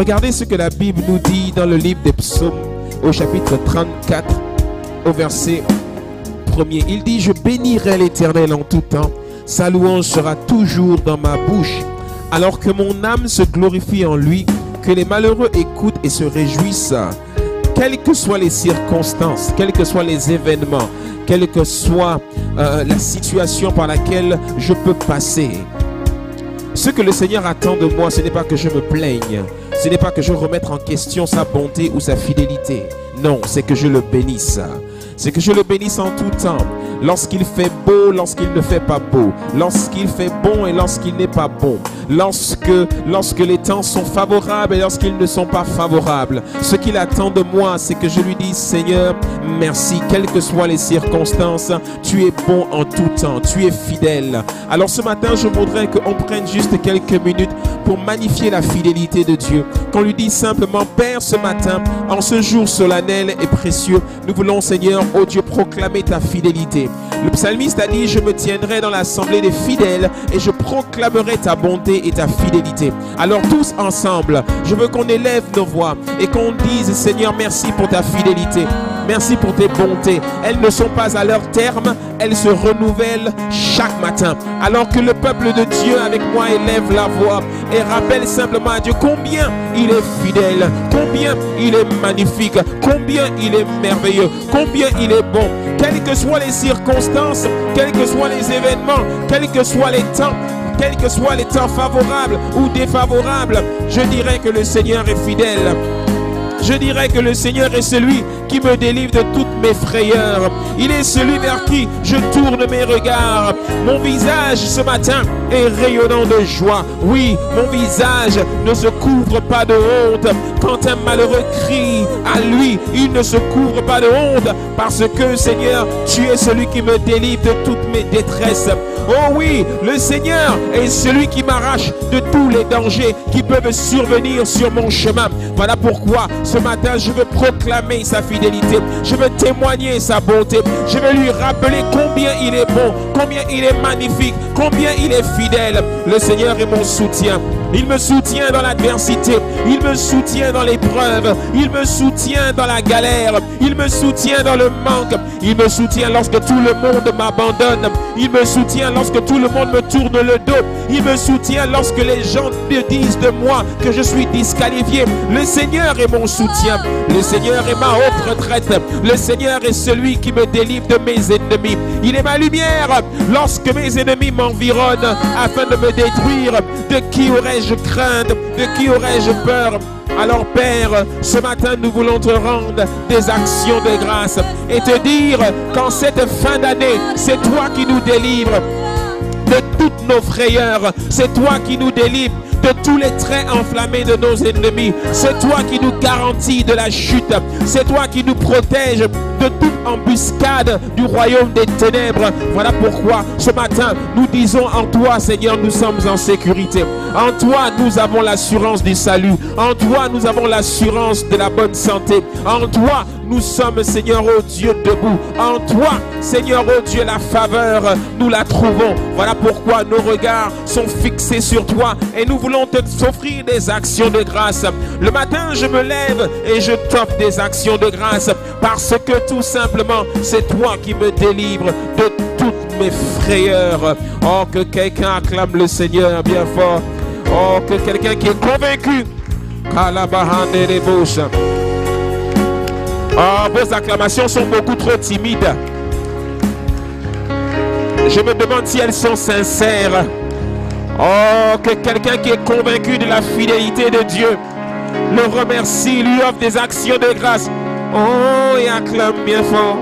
Regardez ce que la Bible nous dit dans le livre des psaumes au chapitre 34 au verset 1er. Il dit, je bénirai l'Éternel en tout temps. Sa louange sera toujours dans ma bouche. Alors que mon âme se glorifie en lui, que les malheureux écoutent et se réjouissent quelles que soient les circonstances, quels que soient les événements, quelle que soit euh, la situation par laquelle je peux passer. Ce que le Seigneur attend de moi, ce n'est pas que je me plaigne, ce n'est pas que je remette en question sa bonté ou sa fidélité. Non, c'est que je le bénisse. C'est que je le bénisse en tout temps lorsqu'il fait beau, lorsqu'il ne fait pas beau, lorsqu'il fait bon et lorsqu'il n'est pas bon, lorsque, lorsque les temps sont favorables et lorsqu'ils ne sont pas favorables. Ce qu'il attend de moi, c'est que je lui dise, Seigneur, merci, quelles que soient les circonstances, tu es bon en tout temps, tu es fidèle. Alors ce matin, je voudrais qu'on prenne juste quelques minutes pour magnifier la fidélité de Dieu. Qu'on lui dise simplement, Père, ce matin, en ce jour solennel et précieux, nous voulons, Seigneur, oh Dieu, proclamer ta fidélité. Le psalmiste a dit, je me tiendrai dans l'assemblée des fidèles et je proclamerai ta bonté et ta fidélité. Alors tous ensemble, je veux qu'on élève nos voix et qu'on dise, Seigneur, merci pour ta fidélité. Merci pour tes bontés. Elles ne sont pas à leur terme, elles se renouvellent chaque matin. Alors que le peuple de Dieu avec moi élève la voix et rappelle simplement à Dieu combien il est fidèle, combien il est magnifique, combien il est merveilleux, combien il est bon. Quelles que soient les circonstances, quels que soient les événements, quels que soient les temps, quels que soient les temps favorables ou défavorables, je dirais que le Seigneur est fidèle. Je dirais que le Seigneur est celui qui me délivre de toutes mes frayeurs. Il est celui vers qui je tourne mes regards. Mon visage ce matin est rayonnant de joie. Oui, mon visage ne se couvre pas de honte. Quand un malheureux crie à lui, il ne se couvre pas de honte parce que Seigneur, tu es celui qui me délivre de toutes mes détresses. Oh oui, le Seigneur est celui qui m'arrache de tous les dangers qui peuvent survenir sur mon chemin. Voilà pourquoi ce matin je veux proclamer sa fidélité. Je veux témoigner sa bonté. Je veux lui rappeler combien il est bon, combien il est magnifique, combien il est fidèle. Le Seigneur est mon soutien. Il me soutient dans l'adversité. Il me soutient dans l'épreuve. Il me soutient dans la galère. Il me soutient dans le manque. Il me soutient lorsque tout le monde m'abandonne. Il me soutient lorsque tout le monde me tourne le dos. Il me soutient lorsque les gens me disent de moi que je suis disqualifié. Le Seigneur est mon soutien. Le Seigneur est ma haute retraite. Le Seigneur est celui qui me délivre de mes ennemis. Il est ma lumière lorsque mes ennemis m'environnent afin de me détruire. De qui aurais-je De qui aurais-je peur? Alors Père, ce matin nous voulons te rendre des actions de grâce et te dire qu'en cette fin d'année, c'est toi qui nous délivres de toutes nos frayeurs. C'est toi qui nous délivres de tous les traits enflammés de nos ennemis. C'est toi qui nous garantis de la chute. C'est toi qui nous protège de toute embuscade du royaume des ténèbres. Voilà pourquoi ce matin, nous disons en toi, Seigneur, nous sommes en sécurité. En toi, nous avons l'assurance du salut. En toi, nous avons l'assurance de la bonne santé. En toi, nous sommes, Seigneur, oh Dieu, debout. En toi, Seigneur, oh Dieu, la faveur, nous la trouvons. Voilà pourquoi nos regards sont fixés sur toi et nous voulons te t'offrir des actions de grâce. Le matin, je me lève et je t'offre des actions de grâce parce que tout simplement, c'est toi qui me délivre de toutes mes frayeurs. Oh, que quelqu'un acclame le Seigneur bien fort. Oh, que quelqu'un qui est convaincu. Oh, vos acclamations sont beaucoup trop timides. Je me demande si elles sont sincères. Oh, que quelqu'un qui est convaincu de la fidélité de Dieu le remercie, lui offre des actions de grâce. Oh, et acclame bien fort.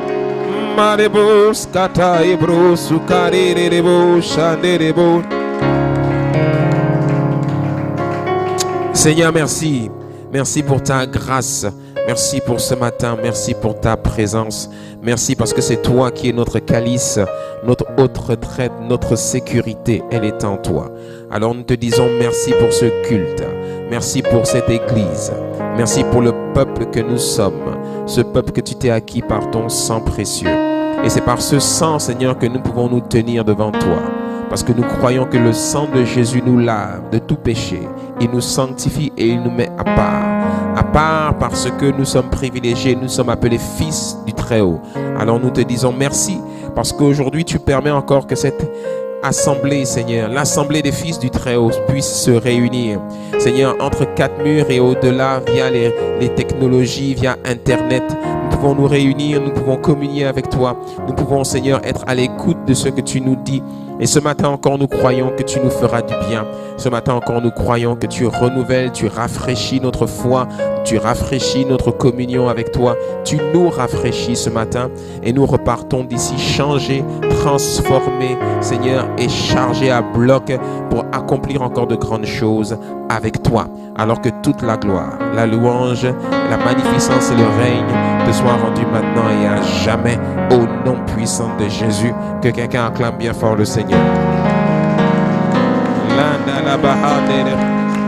Seigneur, merci. Merci pour ta grâce. Merci pour ce matin. Merci pour ta présence. Merci parce que c'est toi qui es notre calice, notre haute retraite, notre sécurité. Elle est en toi. Alors nous te disons merci pour ce culte. Merci pour cette église. Merci pour le peuple que nous sommes. Ce peuple que tu t'es acquis par ton sang précieux. Et c'est par ce sang, Seigneur, que nous pouvons nous tenir devant toi Parce que nous croyons que le sang de Jésus nous lave de tout péché. Il nous sanctifie et il nous met à part. À part parce que nous sommes privilégiés, nous sommes appelés fils du Très-Haut. Alors nous te disons merci parce qu'aujourd'hui tu permets encore que cette assemblée, Seigneur, l'assemblée des fils du Très-Haut puisse se réunir. Seigneur, entre quatre murs et au-delà, via les, les, technologies, via Internet, pouvons nous réunir, nous pouvons communier avec toi. Nous pouvons, Seigneur, être à l'écoute de ce que tu nous dis. Et ce matin encore, nous croyons que tu nous feras du bien. Ce matin encore, nous croyons que tu renouvelles, tu rafraîchis notre foi, tu rafraîchis notre communion avec toi. Tu nous rafraîchis ce matin et nous repartons d'ici changés, transformés, Seigneur, et chargés à bloc pour accomplir encore de grandes choses avec toi. Alors que toute la gloire, la louange, la magnificence et le règne te soient rendus maintenant et à jamais au nom puissant de Jésus. Que quelqu'un acclame bien fort le Seigneur.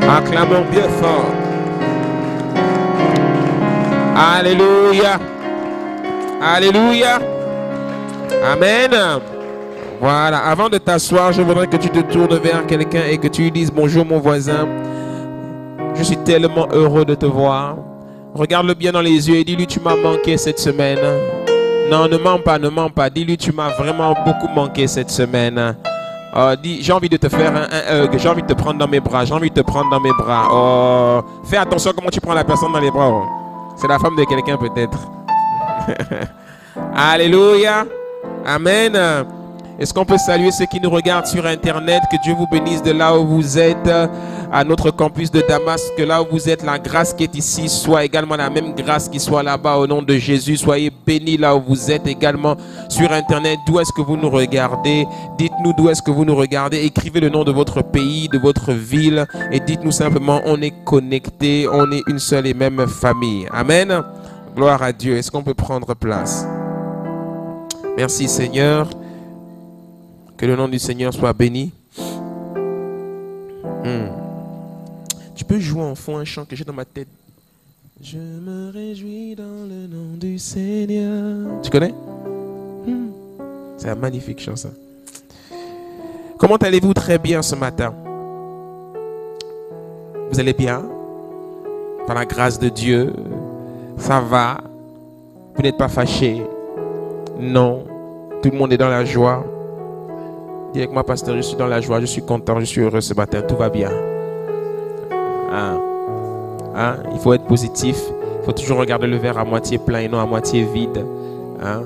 Acclamons bien fort. Alléluia. Alléluia. Amen. Voilà, avant de t'asseoir, je voudrais que tu te tournes vers quelqu'un et que tu lui dises bonjour mon voisin. Je suis tellement heureux de te voir. Regarde-le bien dans les yeux et dis-lui tu m'as manqué cette semaine. Non, ne mens pas, ne mens pas. Dis-lui tu m'as vraiment beaucoup manqué cette semaine. Oh, dis, j'ai envie de te faire un, de te prendre dans mes bras, j'ai envie de te prendre dans mes bras. Oh, fais attention comment tu prends la personne dans les bras. Oh. C'est la femme de quelqu'un peut-être. Alléluia. Amen. Est-ce qu'on peut saluer ceux qui nous regardent sur Internet? Que Dieu vous bénisse de là où vous êtes, à notre campus de Damas, que là où vous êtes, la grâce qui est ici soit également la même grâce qui soit là-bas au nom de Jésus. Soyez bénis là où vous êtes également sur Internet. D'où est-ce que vous nous regardez? Dites-nous d'où est-ce que vous nous regardez. Écrivez le nom de votre pays, de votre ville et dites-nous simplement, on est connecté, on est une seule et même famille. Amen. Gloire à Dieu. Est-ce qu'on peut prendre place? Merci Seigneur. Que le nom du Seigneur soit béni. Hmm. Tu peux jouer en fond un chant que j'ai dans ma tête. Je me réjouis dans le nom du Seigneur. Tu connais? Hmm. C'est un magnifique chant ça. Comment allez-vous? Très bien ce matin Vous allez bien? Par la grâce de Dieu Ça va? Vous n'êtes pas fâché Non. Tout le monde est dans la joie. Dis avec moi, pasteur, je suis dans la joie, je suis content, je suis heureux ce matin, tout va bien. Hein? Hein? Il faut être positif, il faut toujours regarder le verre à moitié plein et non à moitié vide. Hein?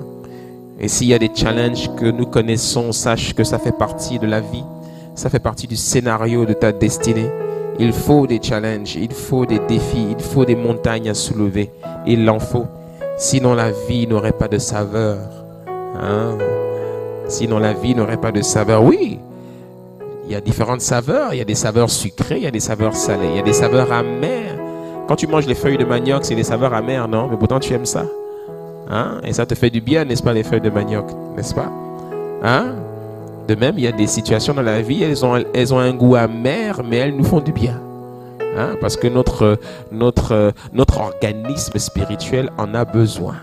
Et s'il y a des challenges que nous connaissons, sache que ça fait partie de la vie, ça fait partie du scénario de ta destinée. Il faut des challenges, il faut des défis, il faut des montagnes à soulever. Il en faut. Sinon la vie n'aurait pas de saveur. Hein? Sinon, la vie n'aurait pas de saveur. Oui, il y a différentes saveurs. Il y a des saveurs sucrées, il y a des saveurs salées, il y a des saveurs amères. Quand tu manges les feuilles de manioc, c'est des saveurs amères, non? Mais pourtant, tu aimes ça. Hein? Et ça te fait du bien, n'est-ce pas, les feuilles de manioc, n'est-ce pas? Hein? De même, il y a des situations dans la vie, elles ont, elles ont un goût amer, mais elles nous font du bien. Hein? Parce que notre, notre, notre organisme spirituel en a besoin.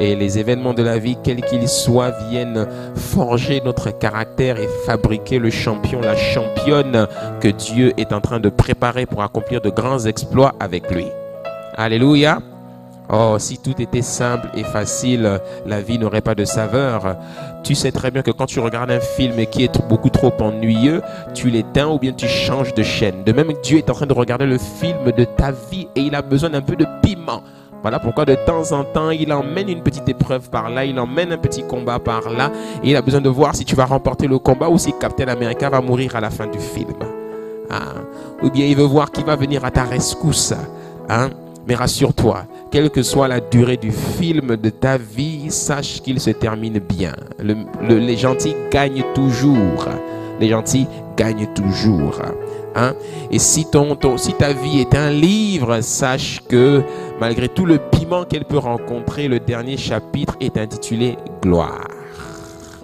Et les événements de la vie, quels qu'ils soient, viennent forger notre caractère et fabriquer le champion, la championne que Dieu est en train de préparer pour accomplir de grands exploits avec lui. Alléluia. Oh, si tout était simple et facile, la vie n'aurait pas de saveur. Tu sais très bien que quand tu regardes un film qui est beaucoup trop ennuyeux, tu l'éteins ou bien tu changes de chaîne. De même, Dieu est en train de regarder le film de ta vie et il a besoin d'un peu de piment voilà pourquoi de temps en temps, il emmène une petite épreuve par là, il emmène un petit combat par là, et il a besoin de voir si tu vas remporter le combat ou si Captain America va mourir à la fin du film. Ah. Ou bien il veut voir qui va venir à ta rescousse. Hein. Mais rassure-toi, quelle que soit la durée du film de ta vie, sache qu'il se termine bien. les gentils gagnent toujours. Les gentils gagnent toujours. Hein? Et si, ton, si ta vie est un livre, sache que malgré tout le piment qu'elle peut rencontrer, le dernier chapitre est intitulé Gloire.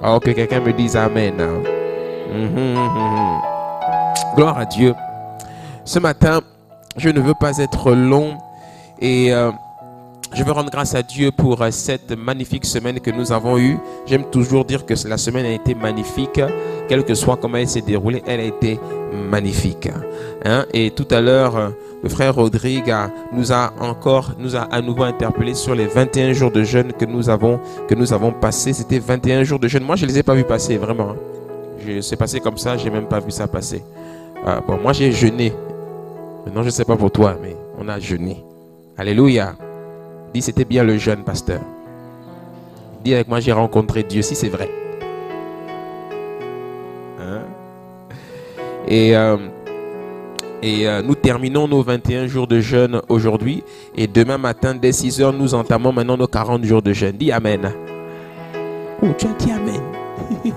Oh, que quelqu'un me dise Amen. Mhm, mhm, mhm. Gloire à Dieu. Ce matin, je ne veux pas être long et euh, je veux rendre grâce à Dieu pour euh, cette magnifique semaine que nous avons eue. J'aime toujours dire que la semaine a été magnifique, quel que soit comment elle s'est déroulée, elle a été magnifique. Hein? Et tout à l'heure, euh, le frère Rodrigue nous a encore, nous a à nouveau interpellé sur les 21 jours de jeûne que nous avons, que nous avons passé. C'était 21 jours de jeûne. Moi, je ne les ai pas vus passer, vraiment. Hein. C'est passé comme ça, j'ai même pas vu ça passer. Ah, bon, moi, j'ai jeûné. Maintenant, je ne sais pas pour toi, mais on a jeûné. Alléluia. Dis, c'était bien le jeune pasteur. Dis avec moi, j'ai rencontré Dieu, si c'est vrai. Hein? Et, euh, et euh, nous terminons nos 21 jours de jeûne aujourd'hui. Et demain matin, dès 6 heures, nous entamons maintenant nos 40 jours de jeûne. Dis Amen. Oh, tu as dit Amen.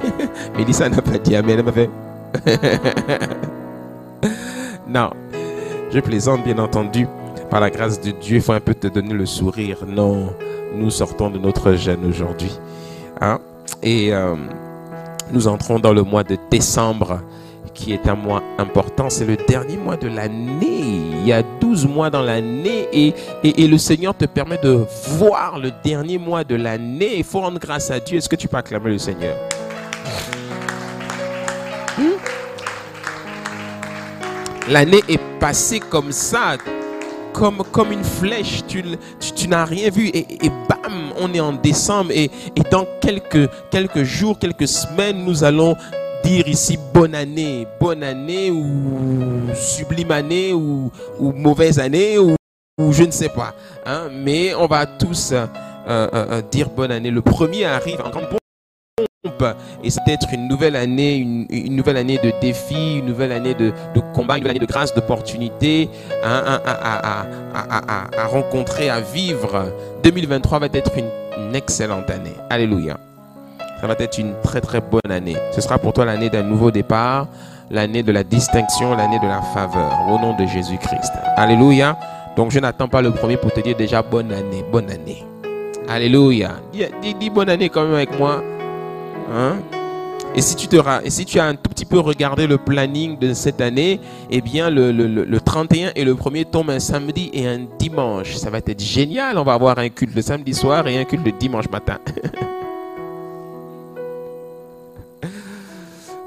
Mais ça n'a pas dit Amen. Elle m'a fait. non, je plaisante bien entendu par la grâce de Dieu, il faut un peu te donner le sourire. Non, nous sortons de notre jeûne aujourd'hui. Hein? Et euh, nous entrons dans le mois de décembre, qui est un mois important. C'est le dernier mois de l'année. Il y a 12 mois dans l'année et, et, le Seigneur te permet de voir le dernier mois de l'année. Il faut rendre grâce à Dieu. Est-ce que tu peux acclamer le Seigneur? Hmm? L'année est passée comme ça comme, comme une flèche, tu, tu, n'as rien vu et, bam, on est en décembre et, et dans quelques, quelques jours, quelques semaines, nous allons dire ici bonne année, bonne année ou sublime année ou, mauvaise année ou, ou, je ne sais pas. Hein, mais on va tous euh, euh, euh, dire bonne année. Le premier arrive en grande et c'est peut-être une nouvelle année, une, nouvelle année de défis, une nouvelle année de, combat, une nouvelle année de grâce, d'opportunité hein, à, rencontrer, à vivre. 2023 va être une, excellente année. Alléluia. Ça va être une très très bonne année. Ce sera pour toi l'année d'un nouveau départ, l'année de la distinction, l'année de la faveur, au nom de Jésus-Christ. Alléluia. Donc je n'attends pas le premier pour te dire déjà bonne année, bonne année. Alléluia. Dis, dis bonne année quand même avec moi. Hein? Et si, tu te, et si tu as un tout petit peu regardé le planning de cette année, eh bien le, le, le 31 et le premier tombent un samedi et un dimanche. Ça va être génial. On va avoir un culte le samedi soir et un culte le dimanche matin.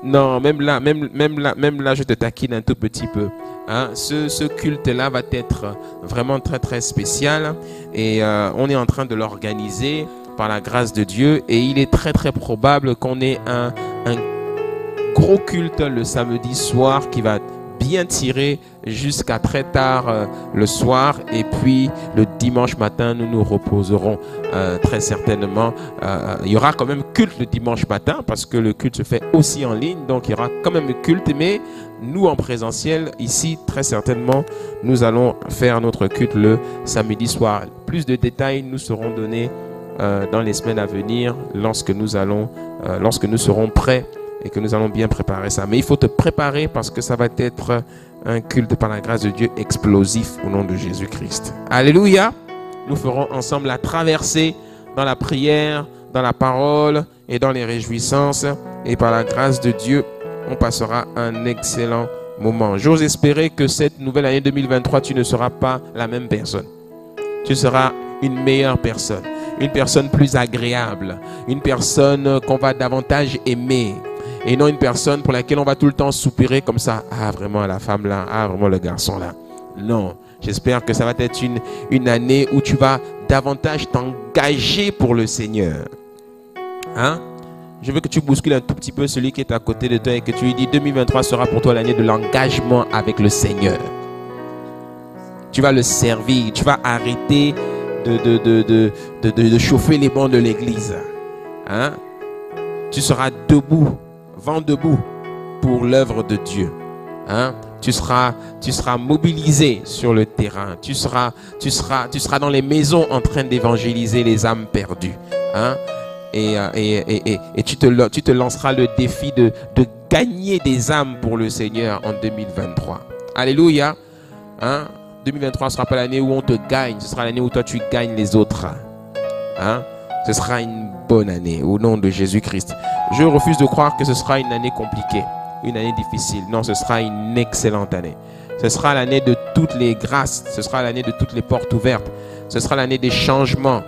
non, même là, même, même, là, même là, je te taquine un tout petit peu. Hein? Ce, ce culte-là va être vraiment très très spécial et euh, on est en train de l'organiser par la grâce de Dieu. Et il est très très probable qu'on ait un, un gros culte le samedi soir qui va bien tirer jusqu'à très tard euh, le soir. Et puis le dimanche matin nous nous reposerons euh, très certainement. Euh, il y aura quand même culte le dimanche matin parce que le culte se fait aussi en ligne. Donc il y aura quand même culte. Mais nous en présentiel ici très certainement nous allons faire notre culte le samedi soir. Plus de détails nous seront donnés euh, dans les semaines à venir lorsque nous allons, euh, lorsque nous serons prêts et que nous allons bien préparer ça. Mais il faut te préparer parce que ça va être un culte par la grâce de Dieu explosif au nom de Jésus-Christ. Alléluia. Nous ferons ensemble la traversée dans la prière, dans la parole et dans les réjouissances. Et par la grâce de Dieu, on passera un excellent moment. J'ose espérer que cette nouvelle année 2023, tu ne seras pas la même personne. Tu seras une meilleure personne une personne plus agréable, une personne qu'on va davantage aimer et non une personne pour laquelle on va tout le temps soupirer comme ça. Ah, vraiment la femme là, ah, vraiment le garçon là. Non, j'espère que ça va être une, une année où tu vas davantage t'engager pour le Seigneur. Hein? Je veux que tu bouscules un tout petit peu celui qui est à côté de toi et que tu lui dis 2023 sera pour toi l'année de l'engagement avec le Seigneur. Tu vas le servir, tu vas arrêter de, de, chauffer les bancs de l'église. Hein? Tu seras debout, vent debout pour l'œuvre de Dieu. Hein? Tu seras, tu seras mobilisé sur le terrain. Tu seras, tu seras, tu seras dans les maisons en train d'évangéliser les âmes perdues. Hein? Et, et, et, et, tu, te, tu te lanceras le défi de, de gagner des âmes pour le Seigneur en 2023. Alléluia. Hein? 2023 ne sera pas l'année où on te gagne, ce sera l'année où toi tu gagnes les autres. Hein? Ce sera une bonne année au nom de Jésus-Christ. Je refuse de croire que ce sera une année compliquée, une année difficile. Non, ce sera une excellente année. Ce sera l'année de toutes les grâces, ce sera l'année de toutes les portes ouvertes. Ce sera l'année des changements,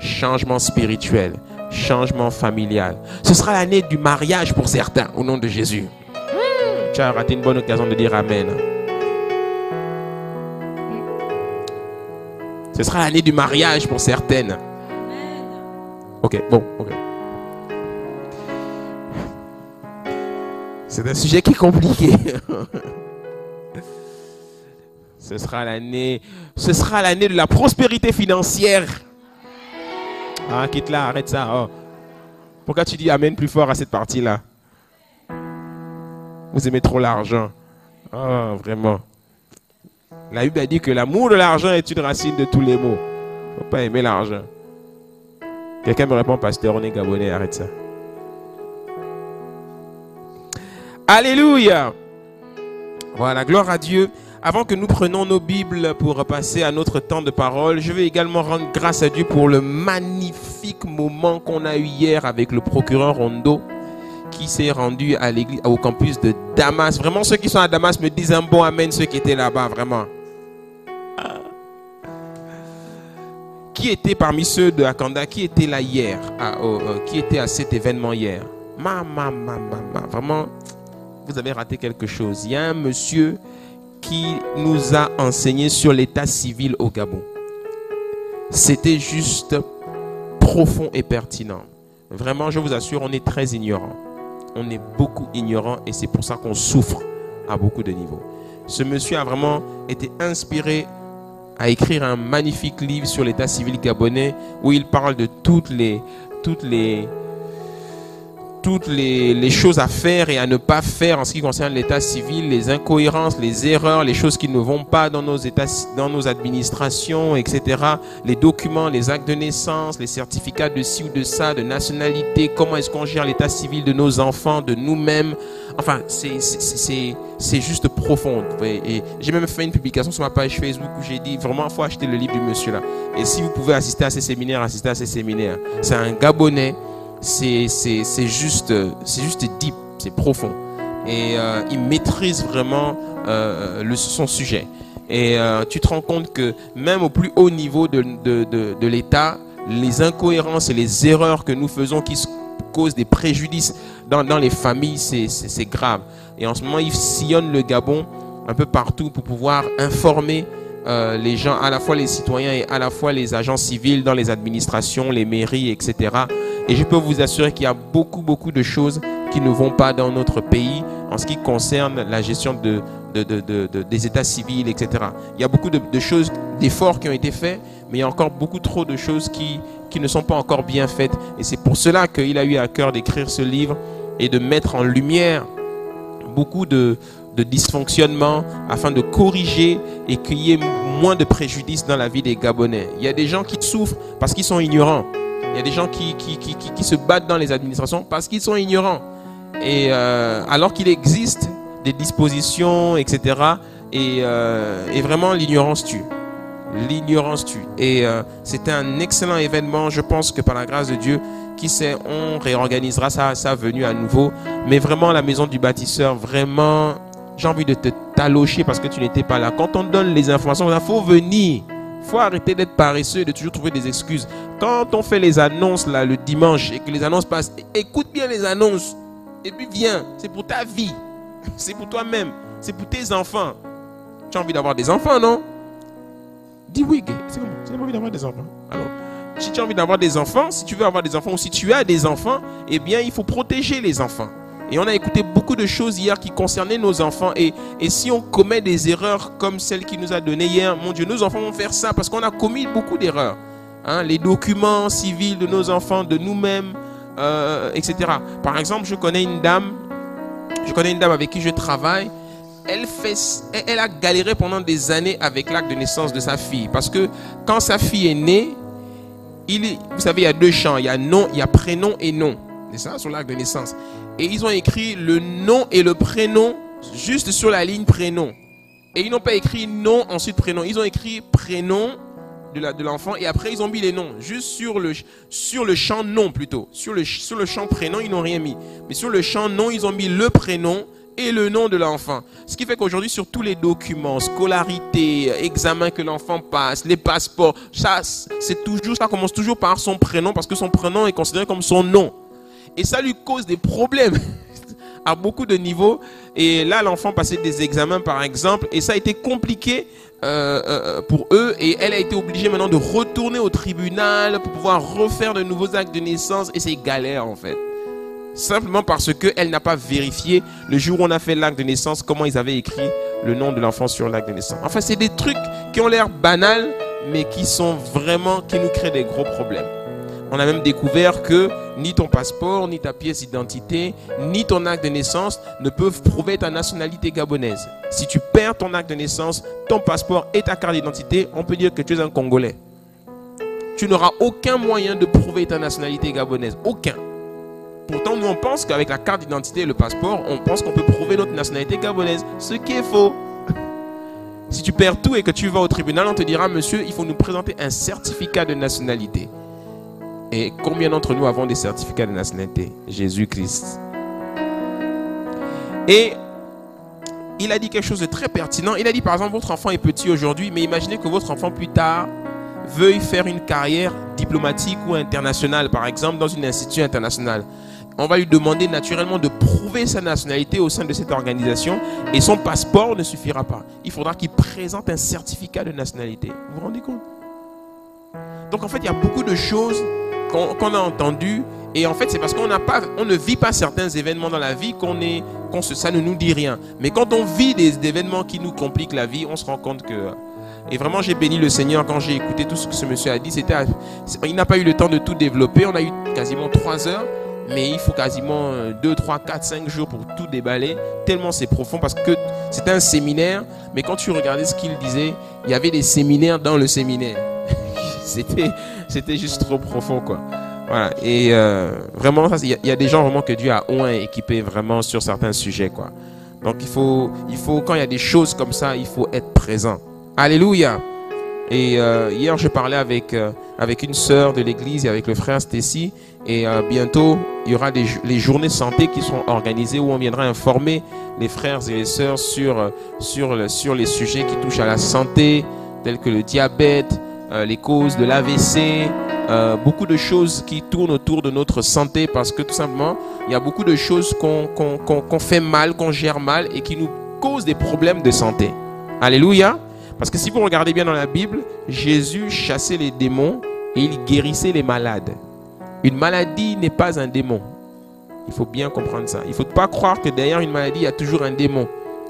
changements spirituels, changements familial. Ce sera l'année du mariage pour certains, au nom de Jésus. Tu as raté une bonne occasion de dire Amen. Ce sera l'année du mariage pour certaines. Ok, bon, ok. C'est un sujet qui est compliqué. ce sera l'année, ce sera l'année de la prospérité financière. Ah, quitte là, arrête ça. Oh. Pourquoi tu dis Amen plus fort à cette partie-là? Vous aimez trop l'argent. Oh, vraiment. La Bible a dit que l'amour de l'argent est une racine de tous les maux. Il ne faut pas aimer l'argent. Quelqu'un me répond, pasteur, on est gabonais, arrête ça. Alléluia. Voilà, gloire à Dieu. Avant que nous prenions nos Bibles pour passer à notre temps de parole, je vais également rendre grâce à Dieu pour le magnifique moment qu'on a eu hier avec le procureur Rondo qui s'est rendu à au campus de Damas. Vraiment, ceux qui sont à Damas me disent un bon amen, ceux qui étaient là-bas, vraiment. Qui était parmi ceux de Akanda, qui était là hier, euh, qui était à cet événement hier? Maman, maman, maman, vraiment, vous avez raté quelque chose. Il y a un monsieur qui nous a enseigné sur l'état civil au Gabon. C'était juste profond et pertinent. Vraiment, je vous assure, on est très ignorant. On est beaucoup ignorant et c'est pour ça qu'on souffre à beaucoup de niveaux. Ce monsieur a vraiment été inspiré à écrire un magnifique livre sur l'état civil gabonais où il parle de toutes les, toutes les, toutes les, choses à faire et à ne pas faire en ce qui concerne l'état civil, les incohérences, les erreurs, les choses qui ne vont pas dans nos états, dans nos administrations, etc. Les documents, les actes de naissance, les certificats de ci ou de ça, de nationalité, comment est-ce qu'on gère l'état civil de nos enfants, de nous-mêmes? Enfin, c'est juste profond. J'ai même fait une publication sur ma page Facebook où j'ai dit vraiment, il faut acheter le livre du monsieur là. Et si vous pouvez assister à ces séminaires, assistez à ces séminaires. C'est un Gabonais c'est juste, juste deep, c'est profond. Et euh, il maîtrise vraiment euh, le, son sujet. Et euh, tu te rends compte que même au plus haut niveau de, de, de, l'État, les incohérences et les erreurs que nous faisons qui causent des préjudices dans, dans les familles, c'est grave. Et en ce moment, il sillonne le Gabon un peu partout pour pouvoir informer euh, les gens, à la fois les citoyens et à la fois les agents civils dans les administrations, les mairies, etc. Et je peux vous assurer qu'il y a beaucoup, beaucoup de choses qui ne vont pas dans notre pays en ce qui concerne la gestion de, des états civils, etc. Il y a beaucoup de, choses, d'efforts qui ont été faits, mais il y a encore beaucoup trop de choses qui, qui ne sont pas encore bien faites. Et c'est pour cela qu'il a eu à cœur d'écrire ce livre et de mettre en lumière beaucoup de, de dysfonctionnement afin de corriger et qu'il y ait moins de préjudice dans la vie des Gabonais. Il y a des gens qui souffrent parce qu'ils sont ignorants. Il y a des gens qui, qui, qui, qui se battent dans les administrations parce qu'ils sont ignorants. Et euh, alors qu'il existe des dispositions, etc. Et, euh, et vraiment, l'ignorance tue. L'ignorance tue. Et euh, c'était un excellent événement. Je pense que par la grâce de Dieu, qui sait, on réorganisera sa, sa venue à nouveau. Mais vraiment, la maison du bâtisseur, vraiment, j'ai envie de te talocher parce que tu n'étais pas là. Quand on donne les informations, il faut venir. Il faut arrêter d'être paresseux et de toujours trouver des excuses. Quand on fait les annonces là, le dimanche et que les annonces passent, écoute bien les annonces. Et puis viens. C'est pour ta vie. C'est pour toi-même. C'est pour tes enfants. Tu as envie d'avoir des enfants, non? Dis oui, c'est comment Tu as envie d'avoir des enfants Alors, si tu as envie d'avoir des enfants, si tu veux avoir des enfants ou si tu as des enfants, eh bien, il faut protéger les enfants. Et on a écouté beaucoup de choses hier qui concernaient nos enfants. Et, et si on commet des erreurs comme celle qui nous a donné hier, mon Dieu, nos enfants vont faire ça parce qu'on a commis beaucoup d'erreurs. Hein, les documents civils de nos enfants, de nous-mêmes, euh, etc. Par exemple, je connais une dame, je connais une dame avec qui je travaille. Elle, fait, elle a galéré pendant des années avec l'acte de naissance de sa fille. Parce que quand sa fille est née, il, vous savez, il y a deux champs. Il y a nom, il y a prénom et nom. C'est ça, sur l'acte de naissance et ils ont écrit le nom et le prénom juste sur la ligne prénom. Et ils n'ont pas écrit nom, ensuite prénom. Ils ont écrit prénom de l'enfant et après ils ont mis les noms. Juste sur le, sur le champ nom plutôt. Sur le, sur le champ prénom, ils n'ont rien mis. Mais sur le champ nom, ils ont mis le prénom et le nom de l'enfant. Ce qui fait qu'aujourd'hui, sur tous les documents, scolarité, examen que l'enfant passe, les passeports, ça, c'est toujours, ça commence toujours par son prénom parce que son prénom est considéré comme son nom. Et ça lui cause des problèmes à beaucoup de niveaux. Et là, l'enfant passait des examens, par exemple, et ça a été compliqué euh, euh, pour eux. Et elle a été obligée maintenant de retourner au tribunal pour pouvoir refaire de nouveaux actes de naissance. Et c'est galère, en fait. Simplement parce qu'elle n'a pas vérifié le jour où on a fait l'acte de naissance, comment ils avaient écrit le nom de l'enfant sur l'acte de naissance. Enfin, c'est des trucs qui ont l'air banals, mais qui sont vraiment, qui nous créent des gros problèmes. On a même découvert que ni ton passeport, ni ta pièce d'identité, ni ton acte de naissance ne peuvent prouver ta nationalité gabonaise. Si tu perds ton acte de naissance, ton passeport et ta carte d'identité, on peut dire que tu es un Congolais. Tu n'auras aucun moyen de prouver ta nationalité gabonaise. Aucun. Pourtant, nous, on pense qu'avec la carte d'identité et le passeport, on pense qu'on peut prouver notre nationalité gabonaise. Ce qui est faux. Si tu perds tout et que tu vas au tribunal, on te dira, monsieur, il faut nous présenter un certificat de nationalité. Et combien d'entre nous avons des certificats de nationalité? Jésus-Christ. Et il a dit quelque chose de très pertinent. Il a dit par exemple, votre enfant est petit aujourd'hui, mais imaginez que votre enfant plus tard veuille faire une carrière diplomatique ou internationale, par exemple, dans une institution internationale. On va lui demander naturellement de prouver sa nationalité au sein de cette organisation et son passeport ne suffira pas. Il faudra qu'il présente un certificat de nationalité. Vous vous rendez compte? Donc en fait, il y a beaucoup de choses qu'on a entendu. Et en fait, c'est parce qu'on n'a pas, on ne vit pas certains événements dans la vie qu'on est, qu'on ça ne nous dit rien. Mais quand on vit des, événements qui nous compliquent la vie, on se rend compte que. Et vraiment, j'ai béni le Seigneur quand j'ai écouté tout ce que ce monsieur a dit. C'était, il n'a pas eu le temps de tout développer. On a eu quasiment trois heures, mais il faut quasiment 2, 3, 4, 5 jours pour tout déballer. Tellement c'est profond parce que c'était un séminaire. Mais quand tu regardais ce qu'il disait, il y avait des séminaires dans le séminaire. c'était, c'était juste trop profond, quoi. Voilà. Et euh, vraiment, il y, a des gens vraiment que Dieu a oint équipés vraiment sur certains sujets, quoi. Donc il faut, il faut, quand il y a des choses comme ça, il faut être présent. Alléluia. Et euh, hier, je parlais avec, euh, avec une sœur de l'église et avec le frère Stacy. Et bientôt, il y aura des, les journées santé qui seront organisées où on viendra informer les frères et les sœurs sur, sur, sur les sujets qui touchent à la santé, tels que le diabète, euh, les causes de l'AVC, euh, beaucoup de choses qui tournent autour de notre santé parce que tout simplement, il y a beaucoup de choses qu'on fait mal, qu'on gère mal et qui nous causent des problèmes de santé. Alléluia. Parce que si vous regardez bien dans la Bible, Jésus chassait les démons et il guérissait les malades. Une maladie n'est pas un démon. Il faut bien comprendre ça. Il ne faut pas croire que derrière une maladie, il y a toujours un démon.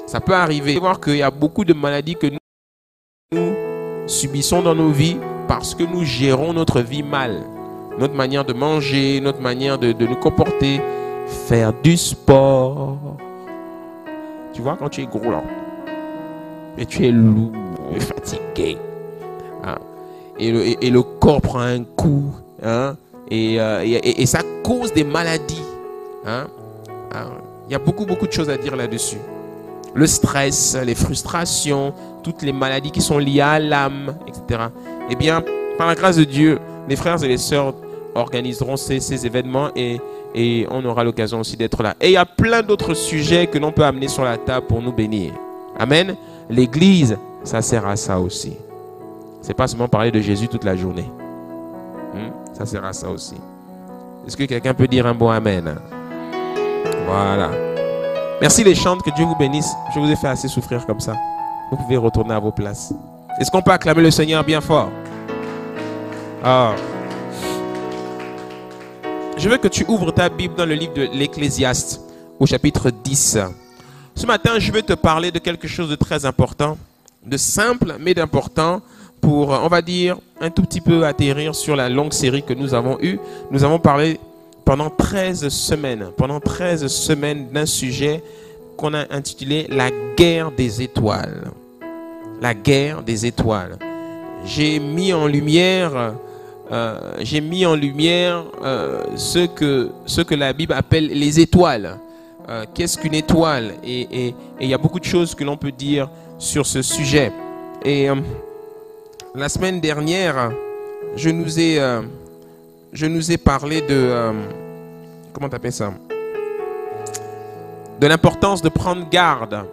Ça peut arriver. voir qu'il y a beaucoup de maladies que nous subissons dans nos vies parce que nous gérons notre vie mal. Notre manière de manger, notre manière de, nous comporter, faire du sport. Tu vois, quand tu es gros là, tu es lourd et fatigué, hein, et, le, et, le, corps prend un coup, hein, euh, et, et, ça cause des maladies. Hein. hein. Il y a beaucoup, beaucoup de choses à dire là-dessus. Le stress, les frustrations, toutes les maladies qui sont liées à l'âme, etc. Eh bien, par la grâce de Dieu, les frères et les sœurs organiseront ces, événements et, on aura l'occasion aussi d'être là. Et il y a plein d'autres sujets que l'on peut amener sur la table pour nous bénir. Amen. L'église, ça sert à ça aussi. C'est pas seulement parler de Jésus toute la journée. Hmm? Ça sert à ça aussi. Est-ce que quelqu'un peut dire un bon Amen? Voilà. Merci les chantes, que Dieu vous bénisse. Je vous ai fait assez souffrir comme ça. Vous pouvez retourner à vos places. Est-ce qu'on peut acclamer le Seigneur bien fort? Ah. Je veux que tu ouvres ta Bible dans le livre de l'Ecclésiaste au chapitre 10. Ce matin, je vais te parler de quelque chose de très important, de simple mais d'important pour, on va dire, un tout petit peu atterrir sur la longue série que nous avons eue. Nous avons parlé pendant 13 semaines, pendant 13 semaines d'un sujet qu'on a intitulé La guerre des étoiles. La guerre des étoiles. J'ai mis en lumière, euh, j'ai mis en lumière euh, ce, que, ce que la Bible appelle les étoiles. Euh, qu'est-ce qu'une étoile? Et il y a beaucoup de choses que l'on peut dire sur ce sujet. Et la semaine dernière, je nous ai, je nous ai parlé de... comment t'appelles ça? De l'importance de prendre garde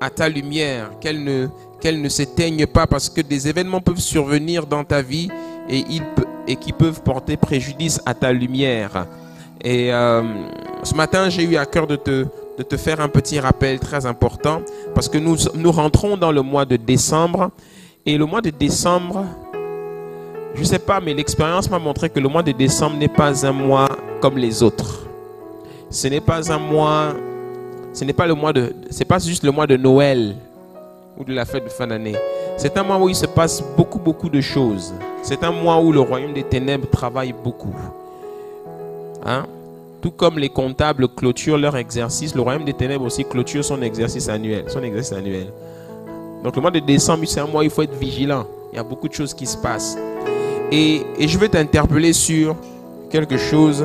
à ta lumière, qu'elle ne, qu'elle ne s'éteigne pas parce que des événements peuvent survenir dans ta vie et, ils, et qui peuvent porter préjudice à ta lumière. Et euh, ce matin, j'ai eu à cœur de te, de te faire un petit rappel très important parce que nous, nous rentrons dans le mois de décembre et le mois de décembre, je ne sais pas, mais l'expérience m'a montré que le mois de décembre n'est pas un mois comme les autres. Ce n'est pas un mois, ce n'est pas le mois de, c'est pas juste le mois de Noël ou de la fête de fin d'année. C'est un mois où il se passe beaucoup, beaucoup de choses. C'est un mois où le royaume des ténèbres travaille beaucoup. Hein? Tout comme les comptables clôturent leur exercice, le royaume des ténèbres aussi clôture son exercice annuel. Son exercice annuel. Donc le mois de décembre, c'est un mois où il faut être vigilant. Il y a beaucoup de choses qui se passent. Et, et je vais t'interpeller sur quelque chose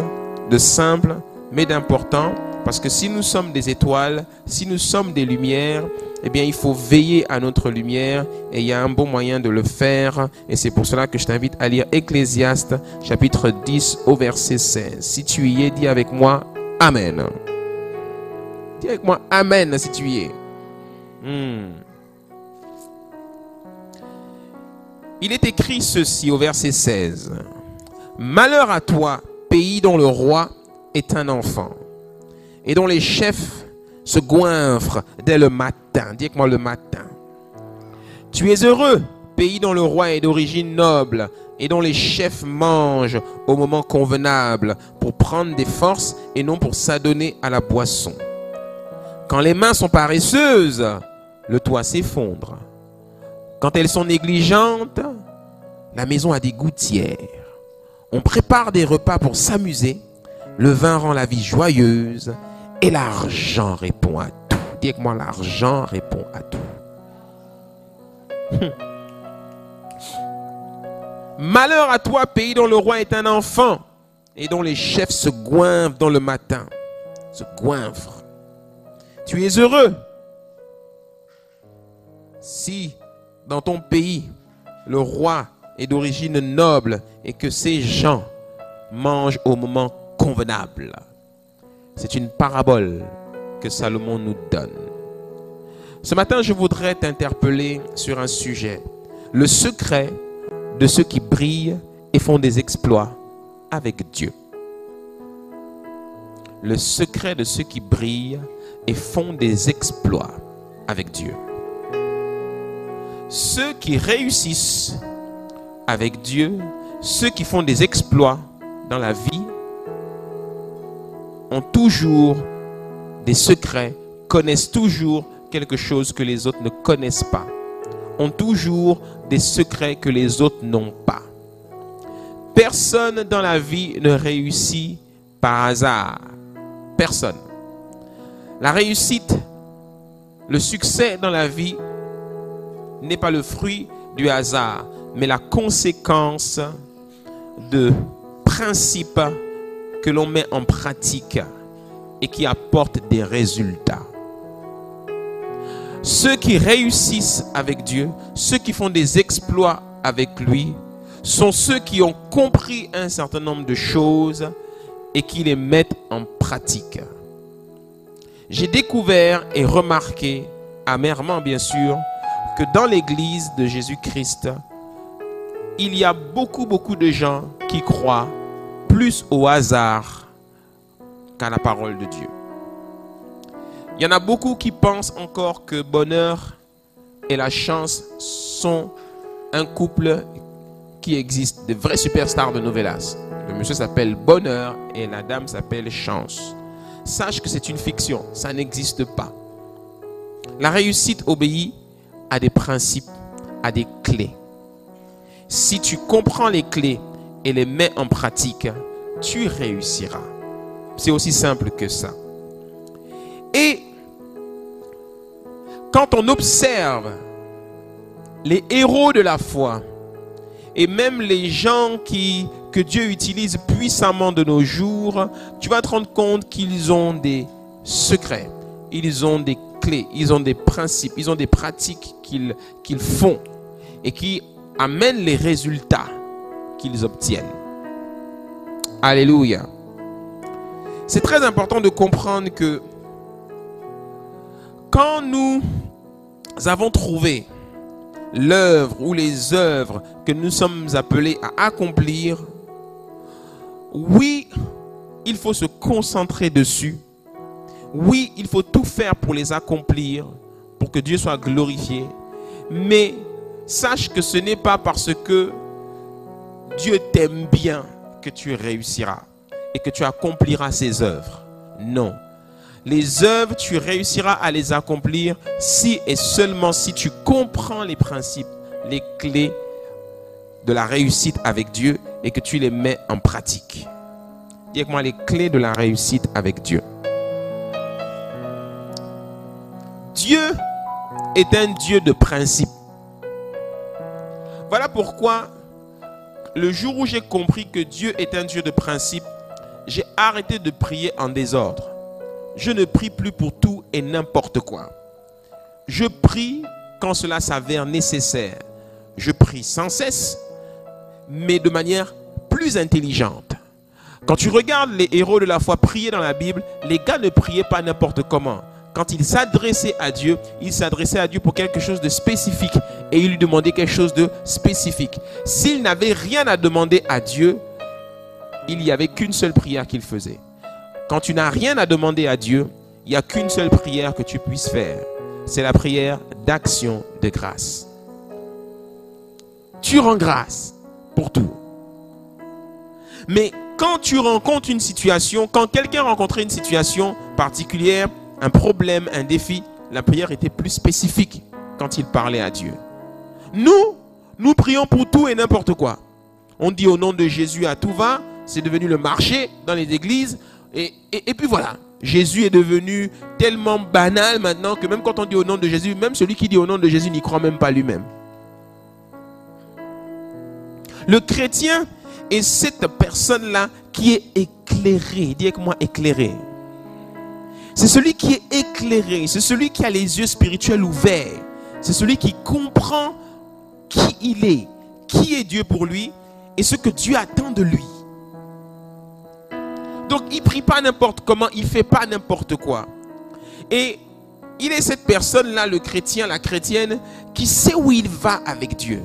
de simple, mais d'important. Parce que si nous sommes des étoiles, si nous sommes des lumières, eh bien, il faut veiller à notre lumière et il y a un bon moyen de le faire. Et c'est pour cela que je t'invite à lire Ecclésiaste chapitre 10 au verset 16. Si tu y es, dis avec moi Amen. Dis avec moi Amen si tu y es. Hmm. Il est écrit ceci au verset 16. Malheur à toi, pays dont le roi est un enfant et dont les chefs se goinfrent dès le matin. Dis-moi le matin. Tu es heureux, pays dont le roi est d'origine noble et dont les chefs mangent au moment convenable pour prendre des forces et non pour s'adonner à la boisson. Quand les mains sont paresseuses, le toit s'effondre. Quand elles sont négligentes, la maison a des gouttières. On prépare des repas pour s'amuser. Le vin rend la vie joyeuse et l'argent répond à tout. Dis-moi, l'argent répond à tout. Malheur à toi, pays dont le roi est un enfant et dont les chefs se goinfrent dans le matin. Se goinfrent. Tu es heureux si dans ton pays le roi est d'origine noble et que ces gens mangent au moment convenable. C'est une parabole que Salomon nous donne. Ce matin, je voudrais t'interpeller sur un sujet. Le secret de ceux qui brillent et font des exploits avec Dieu. Le secret de ceux qui brillent et font des exploits avec Dieu. Ceux qui réussissent avec Dieu, ceux qui font des exploits dans la vie, ont toujours des secrets, connaissent toujours quelque chose que les autres ne connaissent pas, ont toujours des secrets que les autres n'ont pas. Personne dans la vie ne réussit par hasard. Personne. La réussite, le succès dans la vie n'est pas le fruit du hasard, mais la conséquence de principes que l'on met en pratique et qui apportent des résultats. Ceux qui réussissent avec Dieu, ceux qui font des exploits avec lui, sont ceux qui ont compris un certain nombre de choses et qui les mettent en pratique. J'ai découvert et remarqué, amèrement bien sûr, que dans l'église de Jésus-Christ, il y a beaucoup, beaucoup de gens qui croient plus au hasard qu'à la parole de Dieu. Il y en a beaucoup qui pensent encore que bonheur et la chance sont un couple qui existe, de vrais superstars de novelas. Le monsieur s'appelle Bonheur et la dame s'appelle Chance. Sache que c'est une fiction, ça n'existe pas. La réussite obéit à des principes, à des clés. Si tu comprends les clés et les mets en pratique, tu réussiras. C'est aussi simple que ça. Et quand on observe les héros de la foi et même les gens qui, que Dieu utilise puissamment de nos jours, tu vas te rendre compte qu'ils ont des secrets, ils ont des ils ont des principes, ils ont des pratiques qu'ils qu'ils font et qui amènent les résultats qu'ils obtiennent. Alléluia. C'est très important de comprendre que quand nous avons trouvé l'œuvre ou les œuvres que nous sommes appelés à accomplir, oui, il faut se concentrer dessus. Oui, il faut tout faire pour les accomplir, pour que Dieu soit glorifié. Mais sache que ce n'est pas parce que Dieu t'aime bien que tu réussiras et que tu accompliras ses œuvres. Non. Les œuvres, tu réussiras à les accomplir si et seulement si tu comprends les principes, les clés de la réussite avec Dieu et que tu les mets en pratique. Dis moi les clés de la réussite avec Dieu. Dieu est un Dieu de principe. Voilà pourquoi le jour où j'ai compris que Dieu est un Dieu de principe, j'ai arrêté de prier en désordre. Je ne prie plus pour tout et n'importe quoi. Je prie quand cela s'avère nécessaire. Je prie sans cesse, mais de manière plus intelligente. Quand tu regardes les héros de la foi prier dans la Bible, les gars ne priaient pas n'importe comment. Quand ils s'adressaient à Dieu, ils s'adressaient à Dieu pour quelque chose de spécifique et ils lui demandaient quelque chose de spécifique. S'ils n'avaient rien à demander à Dieu, il n'y avait qu'une seule prière qu'ils faisaient. Quand tu n'as rien à demander à Dieu, il n'y a qu'une seule prière que tu puisses faire. C'est la prière d'action de grâce. Tu rends grâce pour tout. Mais quand tu rencontres une situation, quand quelqu'un rencontrait une situation particulière, un problème, un défi, la prière était plus spécifique quand il parlait à Dieu. Nous, nous prions pour tout et n'importe quoi. On dit au nom de Jésus à tout va, c'est devenu le marché dans les églises. Et, puis voilà, Jésus est devenu tellement banal maintenant que même quand on dit au nom de Jésus, même celui qui dit au nom de Jésus n'y croit même pas lui-même. Le chrétien est cette personne-là qui est éclairée. Dis avec moi éclairé. C'est celui qui est éclairé. C'est celui qui a les yeux spirituels ouverts. C'est celui qui comprend qui il est, qui est Dieu pour lui et ce que Dieu attend de lui. Donc il prie pas n'importe comment, il fait pas n'importe quoi. Et il est cette personne-là, le chrétien, la chrétienne, qui sait où il va avec Dieu.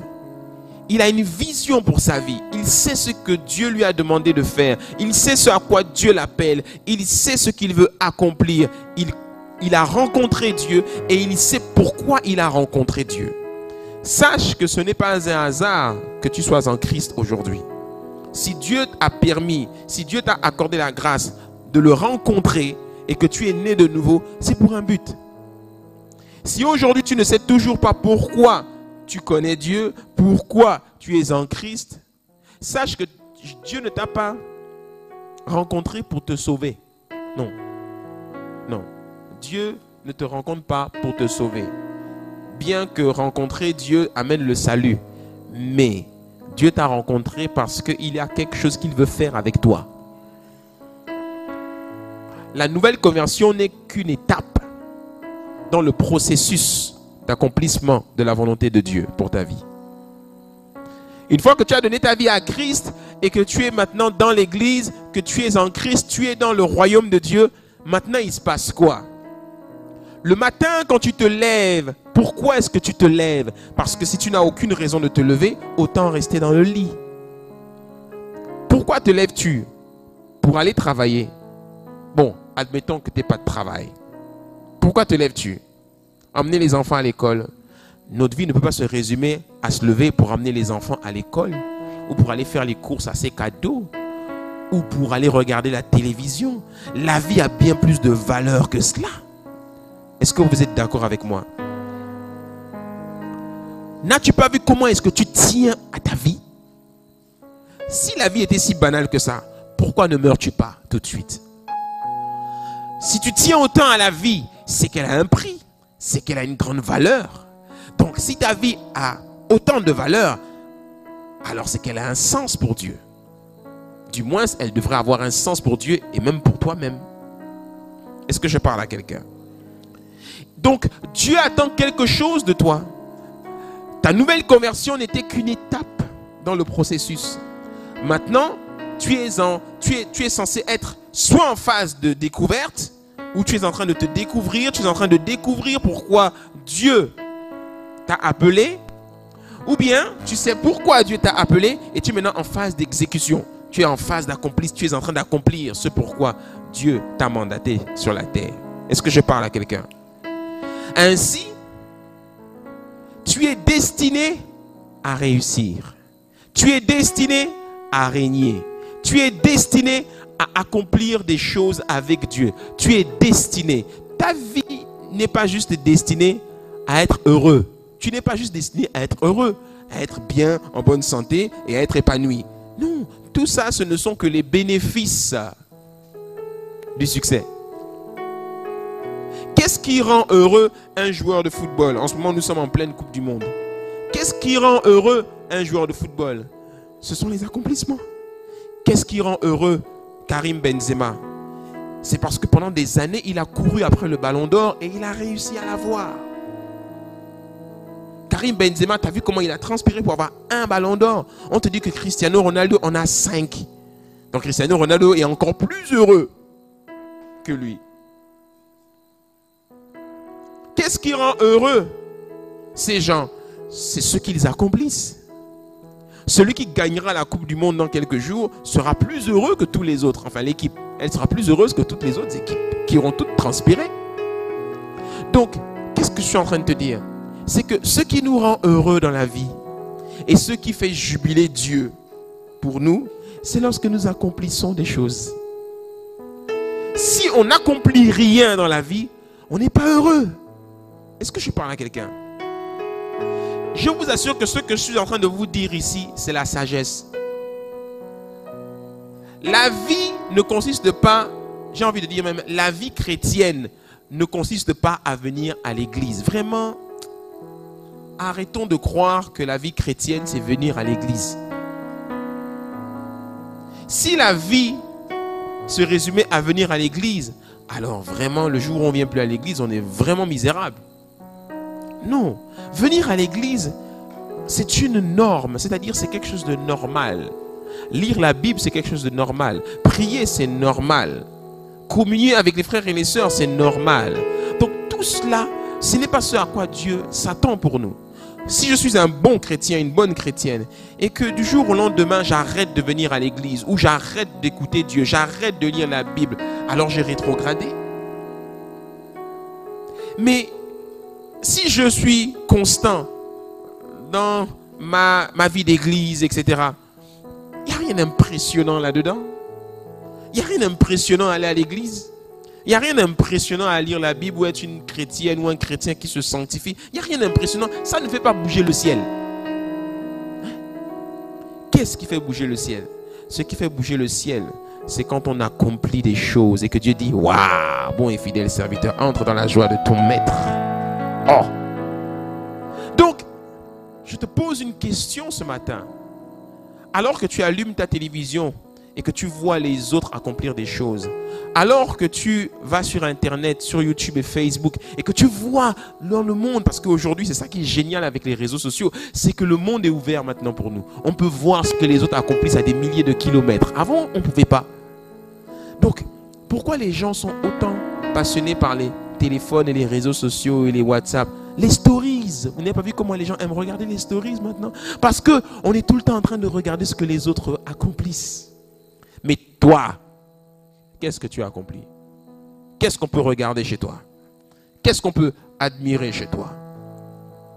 Il a une vision pour sa vie. Il sait ce que Dieu lui a demandé de faire. Il sait ce à quoi Dieu l'appelle. Il sait ce qu'il veut accomplir. Il, a rencontré Dieu et il sait pourquoi il a rencontré Dieu. Sache que ce n'est pas un hasard que tu sois en Christ aujourd'hui. Si Dieu t'a permis, si Dieu t'a accordé la grâce de le rencontrer et que tu es né de nouveau, c'est pour un but. Si aujourd'hui tu ne sais toujours pas pourquoi tu connais Dieu, pourquoi tu es en Christ, sache que Dieu ne t'a pas rencontré pour te sauver. Non. Non. Dieu ne te rencontre pas pour te sauver. Bien que rencontrer Dieu amène le salut. Mais Dieu t'a rencontré parce qu'il y a quelque chose qu'il veut faire avec toi. La nouvelle conversion n'est qu'une étape dans le processus d'accomplissement de la volonté de Dieu pour ta vie. Une fois que tu as donné ta vie à Christ et que tu es maintenant dans l'église, que tu es en Christ, tu es dans le royaume de Dieu, maintenant il se passe quoi? Le matin quand tu te lèves, pourquoi est-ce que tu te lèves? Parce que si tu n'as aucune raison de te lever, autant rester dans le lit. Pourquoi te lèves-tu? Pour aller travailler. Bon, admettons que tu n'es pas de travail. Pourquoi te lèves-tu? Emmener les enfants à l'école. Notre vie ne peut pas se résumer à se lever pour emmener les enfants à l'école, ou pour aller faire les courses à ses cadeaux, ou pour aller regarder la télévision. La vie a bien plus de valeur que cela. Est-ce que vous êtes d'accord avec moi? N'as-tu pas vu comment est-ce que tu tiens à ta vie? Si la vie était si banale que ça, pourquoi ne meurs-tu pas tout de suite? Si tu tiens autant à la vie, c'est qu'elle a un prix, c'est qu'elle a une grande valeur. Donc si ta vie a autant de valeur, alors c'est qu'elle a un sens pour Dieu. Du moins, elle devrait avoir un sens pour Dieu et même pour toi-même. Est-ce que je parle à quelqu'un? Donc, Dieu attend quelque chose de toi. Ta nouvelle conversion n'était qu'une étape dans le processus. Maintenant, tu es, en, tu, es, tu es censé être soit en phase de découverte où tu es en train de te découvrir, tu es en train de découvrir pourquoi Dieu t'a appelé, ou bien tu sais pourquoi Dieu t'a appelé et tu es maintenant en phase d'exécution. Tu es en phase d'accomplir, tu es en train d'accomplir ce pourquoi Dieu t'a mandaté sur la terre. Est-ce que je parle à quelqu'un? Ainsi, tu es destiné à réussir. Tu es destiné à régner. Tu es destiné à accomplir des choses avec Dieu. Tu es destiné. Ta vie n'est pas juste destinée à être heureux. Tu n'es pas juste destiné à être heureux, à être bien, en bonne santé et à être épanoui. Non, tout ça, ce ne sont que les bénéfices du succès. Qu'est-ce qui rend heureux un joueur de football? En ce moment, nous sommes en pleine Coupe du Monde. Qu'est-ce qui rend heureux un joueur de football? Ce sont les accomplissements. Qu'est-ce qui rend heureux Karim Benzema C'est parce que pendant des années, il a couru après le ballon d'or et il a réussi à l'avoir. Karim Benzema, tu as vu comment il a transpiré pour avoir un ballon d'or? On te dit que Cristiano Ronaldo en a cinq. Donc Cristiano Ronaldo est encore plus heureux que lui. Qu'est-ce qui rend heureux ces gens? C'est ce qu'ils accomplissent. Celui qui gagnera la Coupe du Monde dans quelques jours sera plus heureux que tous les autres. Enfin, l'équipe, elle sera plus heureuse que toutes les autres équipes qui auront toutes transpiré. Donc, qu'est-ce que je suis en train de te dire? C'est que ce qui nous rend heureux dans la vie et ce qui fait jubiler Dieu pour nous, c'est lorsque nous accomplissons des choses. Si on n'accomplit rien dans la vie, on n'est pas heureux. Est-ce que je parle à quelqu'un? Je vous assure que ce que je suis en train de vous dire ici, c'est la sagesse. La vie ne consiste pas, j'ai envie de dire même, la vie chrétienne ne consiste pas à venir à l'église. Vraiment, arrêtons de croire que la vie chrétienne, c'est venir à l'église. Si la vie se résumait à venir à l'église, alors vraiment, le jour où on vient plus à l'église, on est vraiment misérable. Non. Venir à l'église, c'est une norme, c'est-à-dire c'est quelque chose de normal. Lire la Bible, c'est quelque chose de normal. Prier, c'est normal. Communier avec les frères et les sœurs, c'est normal. Donc tout cela, ce n'est pas ce à quoi Dieu s'attend pour nous. Si je suis un bon chrétien, une bonne chrétienne, et que du jour au lendemain, j'arrête de venir à l'église, ou j'arrête d'écouter Dieu, j'arrête de lire la Bible, alors j'ai rétrogradé. Mais si je suis constant dans ma, vie d'église, etc., il n'y a rien d'impressionnant là-dedans? Il n'y a rien d'impressionnant à aller à l'église? Il n'y a rien d'impressionnant à lire la Bible ou être une chrétienne ou un chrétien qui se sanctifie? Il n'y a rien d'impressionnant. Ça ne fait pas bouger le ciel. Qu'est-ce qui fait bouger le ciel? Ce qui fait bouger le ciel, c'est quand on accomplit des choses et que Dieu dit Waouh, bon et fidèle serviteur, entre dans la joie de ton maître. Donc, je te pose une question ce matin. Alors que tu allumes ta télévision et que tu vois les autres accomplir des choses, alors que tu vas sur Internet, sur YouTube et Facebook, et que tu vois dans le monde, parce qu'aujourd'hui c'est ça qui est génial avec les réseaux sociaux, c'est que le monde est ouvert maintenant pour nous. On peut voir ce que les autres accomplissent à des milliers de kilomètres. Avant, on ne pouvait pas. Donc, pourquoi les gens sont autant passionnés par les téléphones et les réseaux sociaux et les WhatsApp. Les stories. Vous n'avez pas vu comment les gens aiment regarder les stories maintenant? Parce que on est tout le temps en train de regarder ce que les autres accomplissent. Mais toi, qu'est-ce que tu as accompli? Qu'est-ce qu'on peut regarder chez toi? Qu'est-ce qu'on peut admirer chez toi?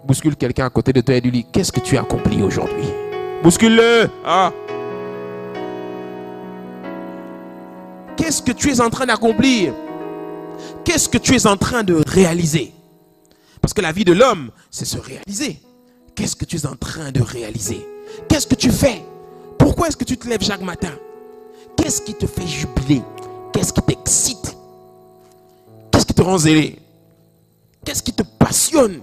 Bouscule quelqu'un à côté de toi et lui Qu'est-ce que tu as accompli aujourd'hui? Bouscule-le! Ah. Qu'est-ce que tu es en train d'accomplir? Qu'est-ce que tu es en train de réaliser? Parce que la vie de l'homme, c'est se réaliser. Qu'est-ce que tu es en train de réaliser? Qu'est-ce que tu fais? Pourquoi est-ce que tu te lèves chaque matin? Qu'est-ce qui te fait jubiler? Qu'est-ce qui t'excite? Qu'est-ce qui te rend zélé? Qu'est-ce qui te passionne?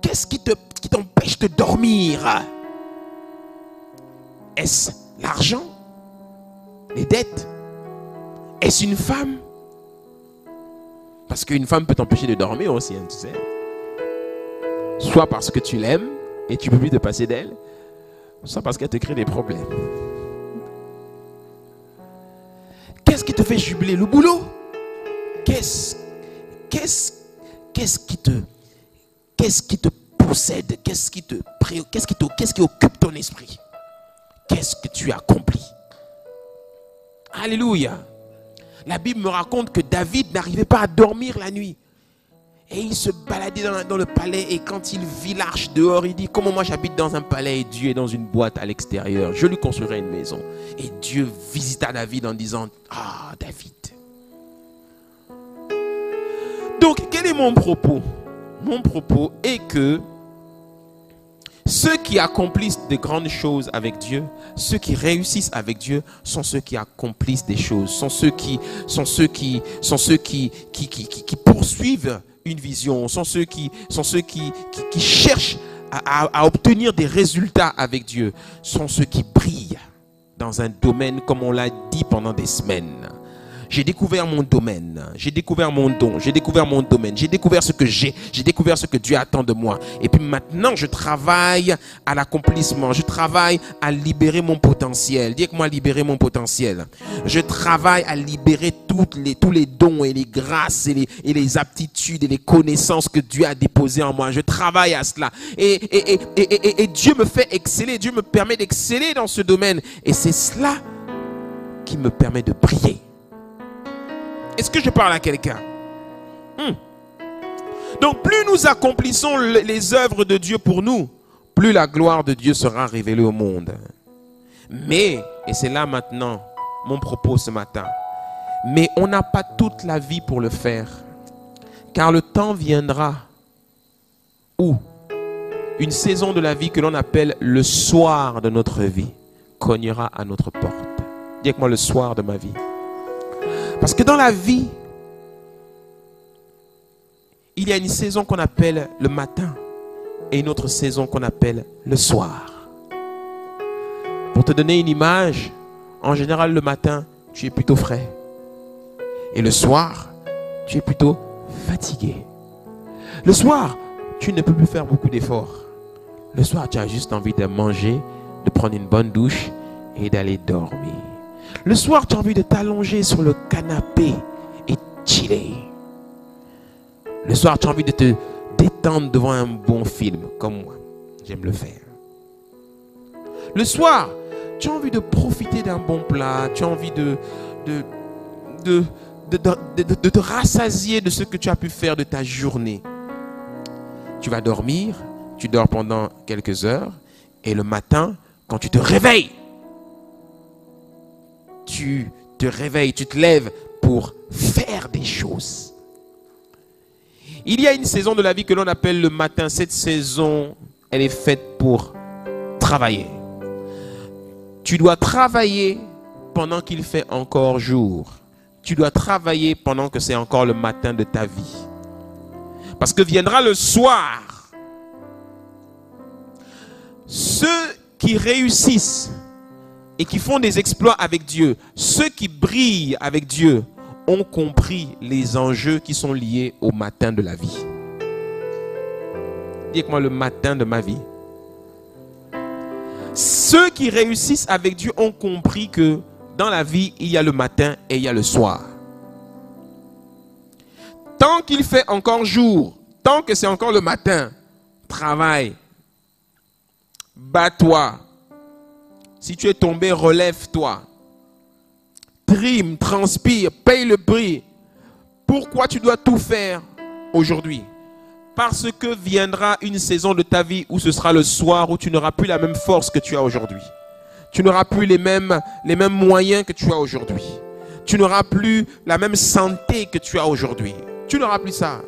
Qu'est-ce qui t'empêche de dormir? Est-ce l'argent? Les dettes? Est-ce une femme? Parce qu'une femme peut t'empêcher de dormir aussi, hein, tu sais. Soit parce que tu l'aimes et tu peux plus te passer d'elle, soit parce qu'elle te crée des problèmes. Qu'est-ce qui te fait jubiler Le boulot? Qu'est-ce, qu'est-ce, qu'est-ce qui te, qu'est-ce qui te possède, qu'est-ce qui te qu'est-ce qui, te, qu'est-ce qui occupe ton esprit? Qu'est-ce que tu as accompli Alléluia. La Bible me raconte que David n'arrivait pas à dormir la nuit. Et il se baladait dans, le palais et quand il vit l'arche dehors, il dit, comment moi j'habite dans un palais et Dieu est dans une boîte à l'extérieur? Je lui construirai une maison. Et Dieu visita David en disant, ah David. Donc quel est mon propos? Mon propos est que ceux qui accomplissent de grandes choses avec Dieu, ceux qui réussissent avec Dieu, sont ceux qui accomplissent des choses, sont ceux qui, sont ceux qui, sont ceux qui, qui, poursuivent une vision, sont ceux qui, sont ceux qui, qui, cherchent à, à, obtenir des résultats avec Dieu, sont ceux qui brillent dans un domaine comme on l'a dit pendant des semaines. J'ai découvert mon domaine, j'ai découvert mon don, j'ai découvert mon domaine, j'ai découvert ce que j'ai, j'ai découvert ce que Dieu attend de moi. Et puis maintenant, je travaille à l'accomplissement, je travaille à libérer mon potentiel. Dis-moi libérer mon potentiel. Je travaille à libérer toutes les, tous les dons et les grâces et les, et les aptitudes et les connaissances que Dieu a déposées en moi. Je travaille à cela. Et, et, et, et Dieu me fait exceller, Dieu me permet d'exceller dans ce domaine. Et c'est cela qui me permet de prier. Est-ce que je parle à quelqu'un? Hmm. Donc plus nous accomplissons les œuvres de Dieu pour nous, plus la gloire de Dieu sera révélée au monde. Mais, et c'est là maintenant mon propos ce matin, mais on n'a pas toute la vie pour le faire. Car le temps viendra où? Une saison de la vie que l'on appelle le soir de notre vie cognera à notre porte. Dis-moi le soir de ma vie. Parce que dans la vie, il y a une saison qu'on appelle le matin et une autre saison qu'on appelle le soir. Pour te donner une image, en général le matin, tu es plutôt frais. Et le soir, tu es plutôt fatigué. Le soir, tu ne peux plus faire beaucoup d'efforts. Le soir, tu as juste envie de manger, de prendre une bonne douche et d'aller dormir. Le soir, tu as envie de t'allonger sur le canapé et chiller. Le soir, tu as envie de te détendre devant un bon film, comme moi. J'aime le faire. Le soir, tu as envie de profiter d'un bon plat, tu as envie de, de, de, de, te rassasier de ce que tu as pu faire de ta journée. Tu vas dormir, tu dors pendant quelques heures, et le matin, quand tu te réveilles, tu te réveilles, tu te lèves pour faire des choses. Il y a une saison de la vie que l'on appelle le matin. Cette saison, elle est faite pour travailler. Tu dois travailler pendant qu'il fait encore jour. Tu dois travailler pendant que c'est encore le matin de ta vie. Parce que viendra le soir. Ceux qui réussissent et qui font des exploits avec Dieu, ceux qui brillent avec Dieu, ont compris les enjeux qui sont liés au matin de la vie. Dites-moi le matin de ma vie. Ceux qui réussissent avec Dieu ont compris que dans la vie, il y a le matin et il y a le soir. Tant qu'il fait encore jour, tant que c'est encore le matin, travaille, bats-toi, si tu es tombé, relève-toi. Trime, transpire, paye le prix. Pourquoi tu dois tout faire aujourd'hui? Parce que viendra une saison de ta vie où ce sera le soir où tu n'auras plus la même force que tu as aujourd'hui. Tu n'auras plus les mêmes, les mêmes moyens que tu as aujourd'hui. Tu n'auras plus la même santé que tu as aujourd'hui. Tu n'auras plus ça.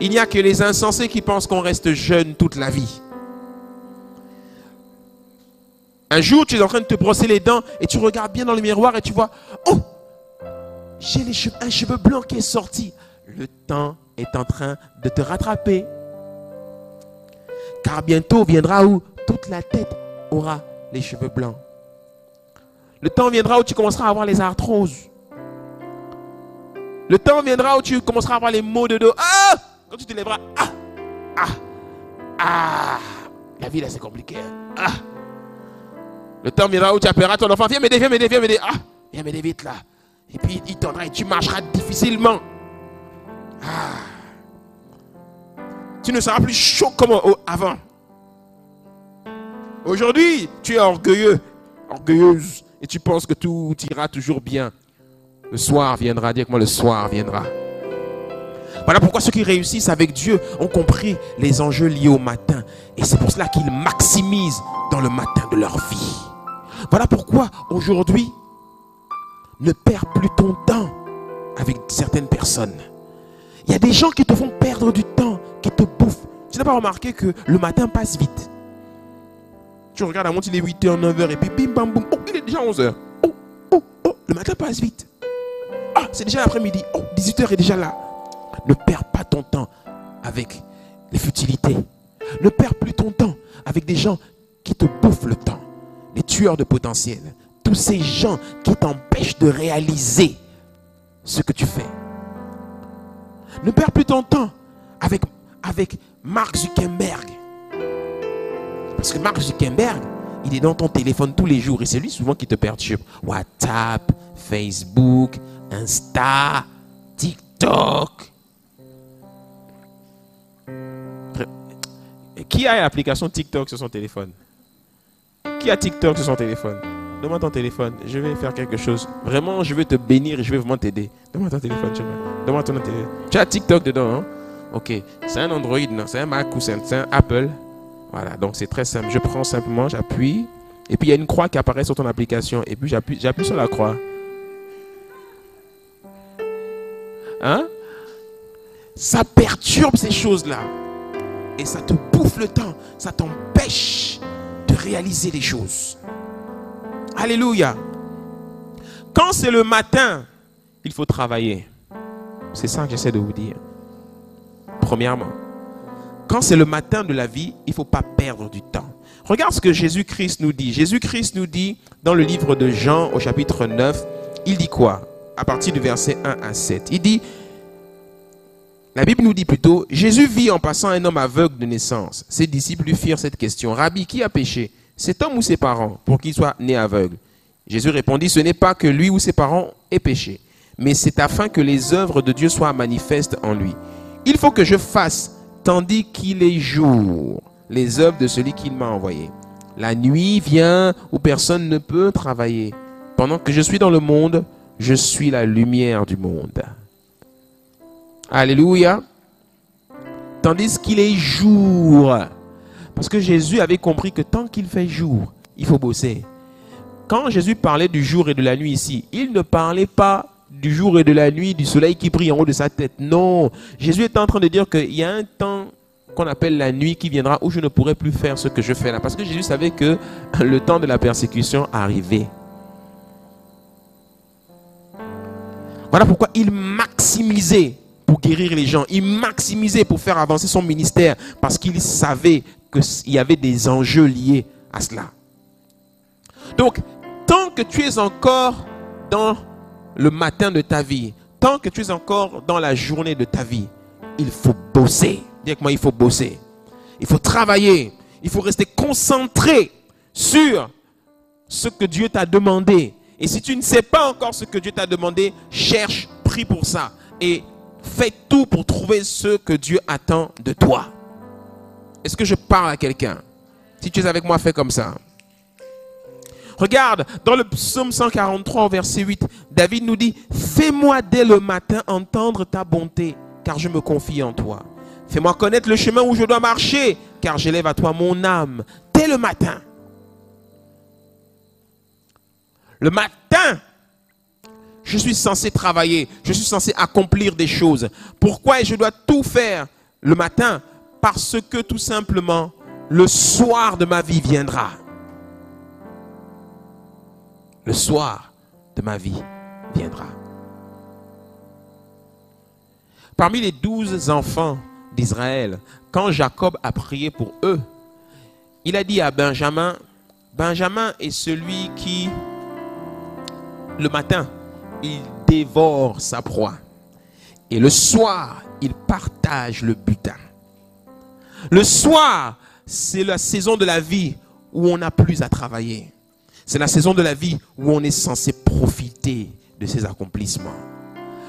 Il n'y a que les insensés qui pensent qu'on reste jeune toute la vie. Un jour, tu es en train de te brosser les dents et tu regardes bien dans le miroir et tu vois, oh, j'ai un cheveu blanc qui est sorti. Le temps est en train de te rattraper. Car bientôt viendra où toute la tête aura les cheveux blancs. Le temps viendra où tu commenceras à avoir les arthroses. Le temps viendra où tu commenceras à avoir les maux de dos. Ah Quand tu te lèveras, ah Ah Ah La vie là c'est compliqué. Hein. Ah le temps viendra où tu appelleras ton enfant, viens m'aider, viens m'aider, viens m'aider. Ah, viens m'aider vite là. Et puis il tendra et tu marcheras difficilement. Ah. Tu ne seras plus chaud comme avant. Aujourd'hui, tu es orgueilleux, orgueilleuse, et tu penses que tout ira toujours bien. Le soir viendra, dis moi le soir viendra. Voilà pourquoi ceux qui réussissent avec Dieu ont compris les enjeux liés au matin. Et c'est pour cela qu'ils maximisent dans le matin de leur vie. Voilà pourquoi aujourd'hui, ne perds plus ton temps avec certaines personnes. Il y a des gens qui te font perdre du temps, qui te bouffent. Tu n'as pas remarqué que le matin passe vite. Tu regardes à montre, il est 8h, 9h, et puis bim, bam, boum. Oh, il est déjà 11h. Oh, oh, oh, le matin passe vite. Ah, c'est déjà l'après-midi. Oh, 18h est déjà là. Ne perds pas ton temps avec les futilités. Ne perds plus ton temps avec des gens qui te bouffent le temps. Les tueurs de potentiel. Tous ces gens qui t'empêchent de réaliser ce que tu fais. Ne perds plus ton temps avec, avec Mark Zuckerberg. Parce que Mark Zuckerberg, il est dans ton téléphone tous les jours et c'est lui souvent qui te perturbe. WhatsApp, Facebook, Insta, TikTok. Qui a l'application TikTok sur son téléphone? Qui a TikTok sur son téléphone? Donne-moi ton téléphone. Je vais faire quelque chose. Vraiment, je vais te bénir je vais vraiment t'aider. Donne-moi ton téléphone. Donne-moi ton téléphone. Tu as TikTok dedans, hein? Ok. C'est un Android, non? C'est un Mac ou c'est un, Apple? Voilà. Donc c'est très simple. Je prends simplement, j'appuie. Et puis il y a une croix qui apparaît sur ton application. Et puis j'appuie, sur la croix. Hein? Ça perturbe ces choses-là et ça te bouffe le temps, ça t'empêche réaliser les choses. Alléluia. Quand c'est le matin, il faut travailler. C'est ça que j'essaie de vous dire. Premièrement, quand c'est le matin de la vie, il ne faut pas perdre du temps. Regarde ce que Jésus-Christ nous dit. Jésus-Christ nous dit dans le livre de Jean au chapitre 9, il dit quoi? À partir du verset 1 à 7. Il dit, la Bible nous dit plutôt, Jésus vit en passant un homme aveugle de naissance. Ses disciples lui firent cette question. Rabbi, qui a péché? Cet homme ou ses parents pour qu'il soit né aveugle? Jésus répondit, ce n'est pas que lui ou ses parents aient péché, mais c'est afin que les œuvres de Dieu soient manifestes en lui. Il faut que je fasse, tandis qu'il est jour, les œuvres de celui qui m'a envoyé. La nuit vient où personne ne peut travailler. Pendant que je suis dans le monde, je suis la lumière du monde. Alléluia. Tandis qu'il est jour. Parce que Jésus avait compris que tant qu'il fait jour, il faut bosser. Quand Jésus parlait du jour et de la nuit ici, il ne parlait pas du jour et de la nuit, du soleil qui brille en haut de sa tête. Non. Jésus est en train de dire qu'il y a un temps qu'on appelle la nuit qui viendra où je ne pourrai plus faire ce que je fais là. Parce que Jésus savait que le temps de la persécution arrivait. Voilà pourquoi il maximisait pour guérir les gens. Il maximisait pour faire avancer son ministère parce qu'il savait qu'il y avait des enjeux liés à cela. Donc, tant que tu es encore dans le matin de ta vie, tant que tu es encore dans la journée de ta vie, il faut bosser. Moi, il faut bosser. Il faut travailler. Il faut rester concentré sur ce que Dieu t'a demandé. Et si tu ne sais pas encore ce que Dieu t'a demandé, cherche, prie pour ça. Et Fais tout pour trouver ce que Dieu attend de toi. Est-ce que je parle à quelqu'un? Si tu es avec moi, fais comme ça. Regarde, dans le psaume 143, verset 8, David nous dit, Fais-moi dès le matin entendre ta bonté, car je me confie en toi. Fais-moi connaître le chemin où je dois marcher, car j'élève à toi mon âme dès le matin. Le matin, je suis censé travailler, je suis censé accomplir des choses. Pourquoi je dois tout faire le matin? Parce que tout simplement, le soir de ma vie viendra. Le soir de ma vie viendra. Parmi les douze enfants d'Israël, quand Jacob a prié pour eux, il a dit à Benjamin, Benjamin est celui qui, le matin, il dévore sa proie. Et le soir, il partage le butin. Le soir, c'est la saison de la vie où on n'a plus à travailler. C'est la saison de la vie où on est censé profiter de ses accomplissements.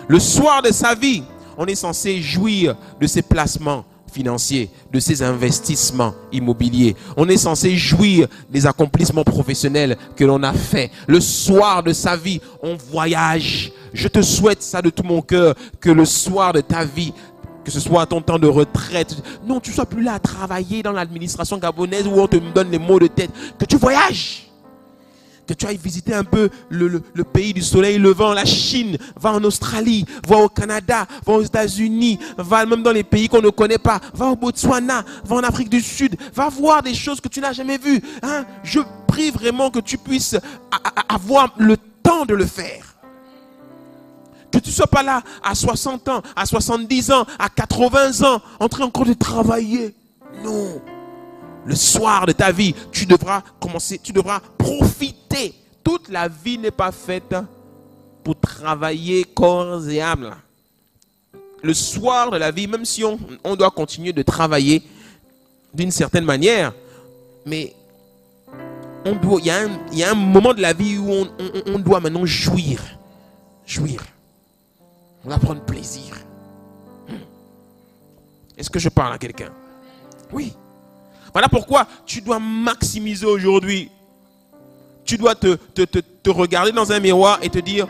Le soir de sa vie, on est censé jouir de ses placements financiers, de ses investissements immobiliers. On est censé jouir des accomplissements professionnels que l'on a faits. Le soir de sa vie, on voyage. Je te souhaite ça de tout mon cœur, que le soir de ta vie, que ce soit ton temps de retraite, non, tu sois plus là à travailler dans l'administration gabonaise où on te donne les mots de tête, que tu voyages que tu ailles visiter un peu le, pays du soleil levant, la Chine, va en Australie, va au Canada, va aux États-Unis, va même dans les pays qu'on ne connaît pas, va au Botswana, va en Afrique du Sud, va voir des choses que tu n'as jamais vues. Hein. Je prie vraiment que tu puisses avoir le temps de le faire. Que tu ne sois pas là à 60 ans, à 70 ans, à 80 ans, en train encore de travailler. Non le soir de ta vie, tu devras commencer, tu devras profiter. Toute la vie n'est pas faite pour travailler corps et âme. Le soir de la vie, même si on, doit continuer de travailler d'une certaine manière, mais il y, a un moment de la vie où on, on doit maintenant jouir. Jouir. On va prendre plaisir. Hmm. Est-ce que je parle à quelqu'un? Oui. Voilà pourquoi tu dois maximiser aujourd'hui. Tu dois te, te, regarder dans un miroir et te dire,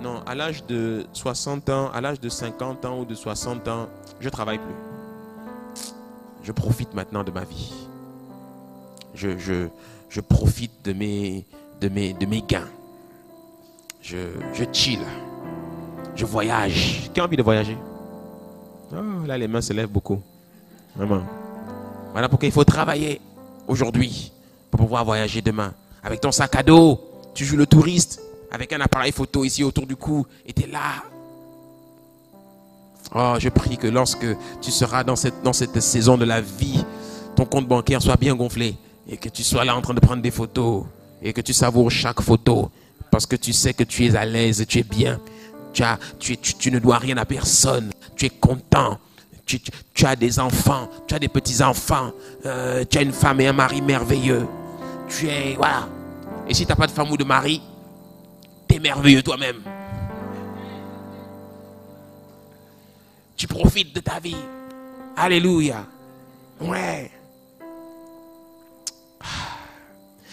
non, à l'âge de 60 ans, à l'âge de 50 ans ou de 60 ans, je ne travaille plus. Je profite maintenant de ma vie. Je, je, profite de mes, de, mes, de mes gains. Je, je chill. Je voyage. Qui a envie de voyager? Oh, Là, les mains se lèvent beaucoup. Voilà pourquoi il faut travailler aujourd'hui pour pouvoir voyager demain. Avec ton sac à dos, tu joues le touriste avec un appareil photo ici autour du cou et tu es là. Oh, je prie que lorsque tu seras dans cette, dans cette saison de la vie, ton compte bancaire soit bien gonflé et que tu sois là en train de prendre des photos et que tu savoures chaque photo parce que tu sais que tu es à l'aise, tu es bien. Tu, as, tu, tu ne dois rien à personne. Tu es content tu, as des enfants, tu as des petits-enfants, euh, tu as une femme et un mari merveilleux. Tu es, voilà. Et si tu n'as pas de femme ou de mari, tu es merveilleux toi-même. Tu profites de ta vie. Alléluia. Ouais.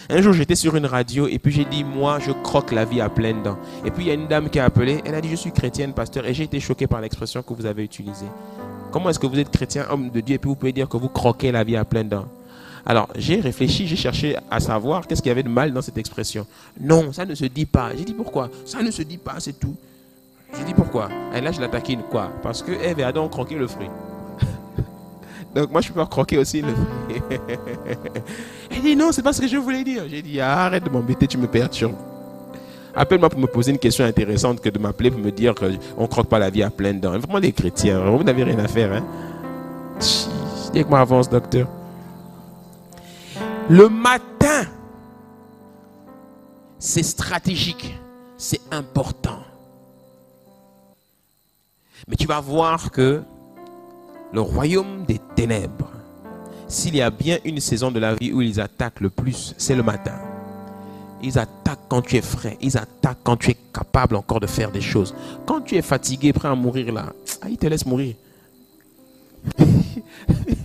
Un jour, j'étais sur une radio et puis j'ai dit, moi, je croque la vie à pleines dents. Et puis il y a une dame qui a appelé, elle a dit, je suis chrétienne, pasteur, et j'ai été choqué par l'expression que vous avez utilisée. Comment est-ce que vous êtes chrétien, homme de Dieu, et puis vous pouvez dire que vous croquez la vie à plein dents? Alors, j'ai réfléchi, j'ai cherché à savoir qu'est-ce qu'il y avait de mal dans cette expression. Non, ça ne se dit pas. J'ai dit pourquoi? Ça ne se dit pas, c'est tout. J'ai dit pourquoi? Et là, je la taquine. Quoi? Parce que Eve et Adam ont croqué le fruit. Donc moi, je peux croquer aussi le fruit. Elle dit non, c'est pas ce que je voulais dire. J'ai dit arrête de m'embêter, tu me perturbes. Appelle-moi pour me poser une question intéressante que de m'appeler pour me dire qu'on ne croque pas la vie à pleines dents. Vraiment des chrétiens, vous n'avez rien à faire. Hein? Dis moi avance, docteur. Le matin, c'est stratégique, c'est important. Mais tu vas voir que le royaume des ténèbres, s'il y a bien une saison de la vie où ils attaquent le plus, c'est le matin. Ils attaquent quand tu es frais. Ils attaquent quand tu es capable encore de faire des choses. Quand tu es fatigué, prêt à mourir là, ah, ils te laissent mourir.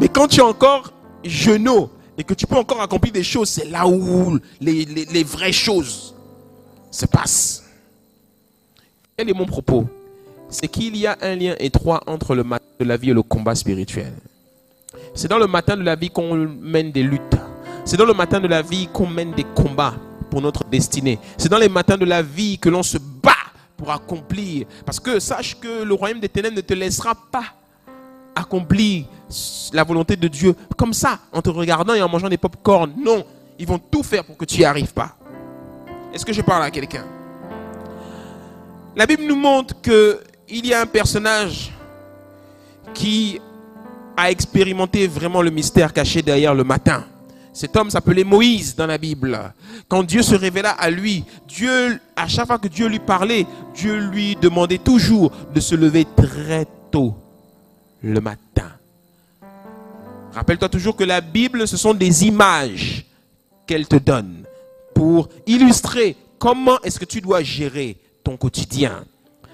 Mais quand tu es encore genou et que tu peux encore accomplir des choses, c'est là où les, vraies choses se passent. Quel est mon propos C'est qu'il y a un lien étroit entre le matin de la vie et le combat spirituel. C'est dans le matin de la vie qu'on mène des luttes. C'est dans le matin de la vie qu'on mène des combats pour notre destinée. C'est dans les matins de la vie que l'on se bat pour accomplir. Parce que sache que le royaume des ténèbres ne te laissera pas accomplir la volonté de Dieu comme ça, en te regardant et en mangeant des pop-corn. Non, ils vont tout faire pour que tu n'y arrives pas. Est-ce que je parle à quelqu'un? La Bible nous montre qu'il y a un personnage qui a expérimenté vraiment le mystère caché derrière le matin. Cet homme s'appelait Moïse dans la Bible. Quand Dieu se révéla à lui, Dieu, à chaque fois que Dieu lui parlait, Dieu lui demandait toujours de se lever très tôt le matin. Rappelle-toi toujours que la Bible, ce sont des images qu'elle te donne pour illustrer comment est-ce que tu dois gérer ton quotidien.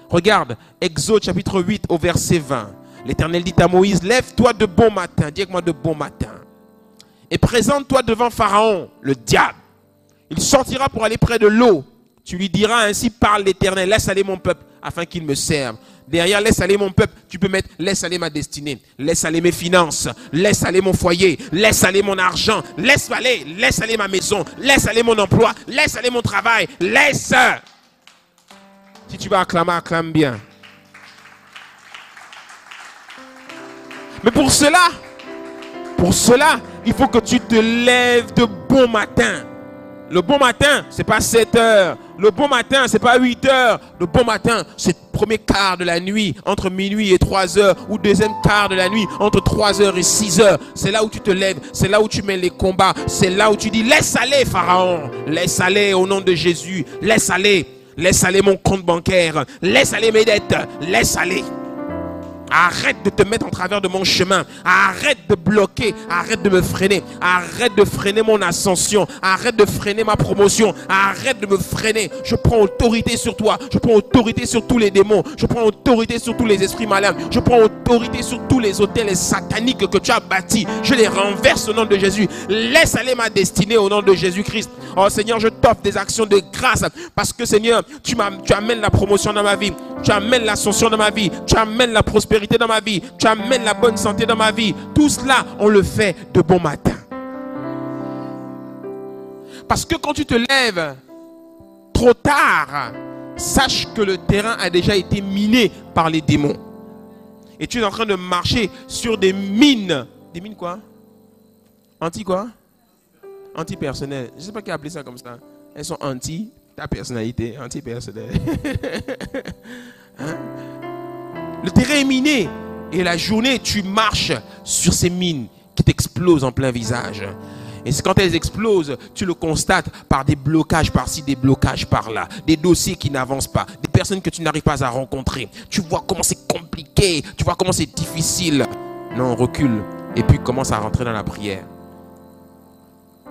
Regarde, Exode chapitre 8 au verset 20. L'Éternel dit à Moïse, lève-toi de bon matin, dis moi de bon matin, et présente-toi devant Pharaon, le diable. Il sortira pour aller près de l'eau. Tu lui diras ainsi, parle l'Éternel, laisse aller mon peuple afin qu'il me serve. Derrière, laisse aller mon peuple. Tu peux mettre, laisse aller ma destinée. Laisse aller mes finances. Laisse aller mon foyer. Laisse aller mon argent. Laisse aller, laisse aller ma maison. Laisse aller mon emploi. Laisse aller mon travail. Laisse. Si tu vas acclamer, acclame bien. Mais pour cela, pour cela, il faut que tu te lèves de bon matin. Le bon matin, c'est pas 7 heures. Le bon matin, c'est pas 8 heures. Le bon matin, c'est le premier quart de la nuit, entre minuit et 3 heures, ou deuxième quart de la nuit, entre 3 heures et 6 heures. C'est là où tu te lèves, c'est là où tu mets les combats, c'est là où tu dis, laisse aller, Pharaon, laisse aller au nom de Jésus, laisse aller, laisse aller mon compte bancaire, laisse aller mes dettes, laisse aller. Arrête de te mettre en travers de mon chemin. Arrête de bloquer. Arrête de me freiner. Arrête de freiner mon ascension. Arrête de freiner ma promotion. Arrête de me freiner. Je prends autorité sur toi. Je prends autorité sur tous les démons. Je prends autorité sur tous les esprits malins. Je prends autorité sur tous les hôtels sataniques que tu as bâtis. Je les renverse au nom de Jésus. Laisse aller ma destinée au nom de Jésus-Christ. Oh Seigneur, je t'offre des actions de grâce parce que Seigneur, tu, tu amènes la promotion dans ma vie. Tu amènes l'ascension dans ma vie. Tu amènes la prospérité dans ma vie, tu amènes la bonne santé dans ma vie. Tout cela, on le fait de bon matin. Parce que quand tu te lèves trop tard, sache que le terrain a déjà été miné par les démons. Et tu es en train de marcher sur des mines. Des mines quoi? Anti quoi? Anti-personnel. Je ne sais pas qui a appelé ça comme ça. Elles sont anti ta personnalité, anti-personnel. hein? Le terrain est miné. Et la journée, tu marches sur ces mines qui t'explosent en plein visage. Et quand elles explosent, tu le constates par des blocages par-ci, des blocages par-là, des dossiers qui n'avancent pas, des personnes que tu n'arrives pas à rencontrer. Tu vois comment c'est compliqué, tu vois comment c'est difficile. Non, recule et puis commence à rentrer dans la prière.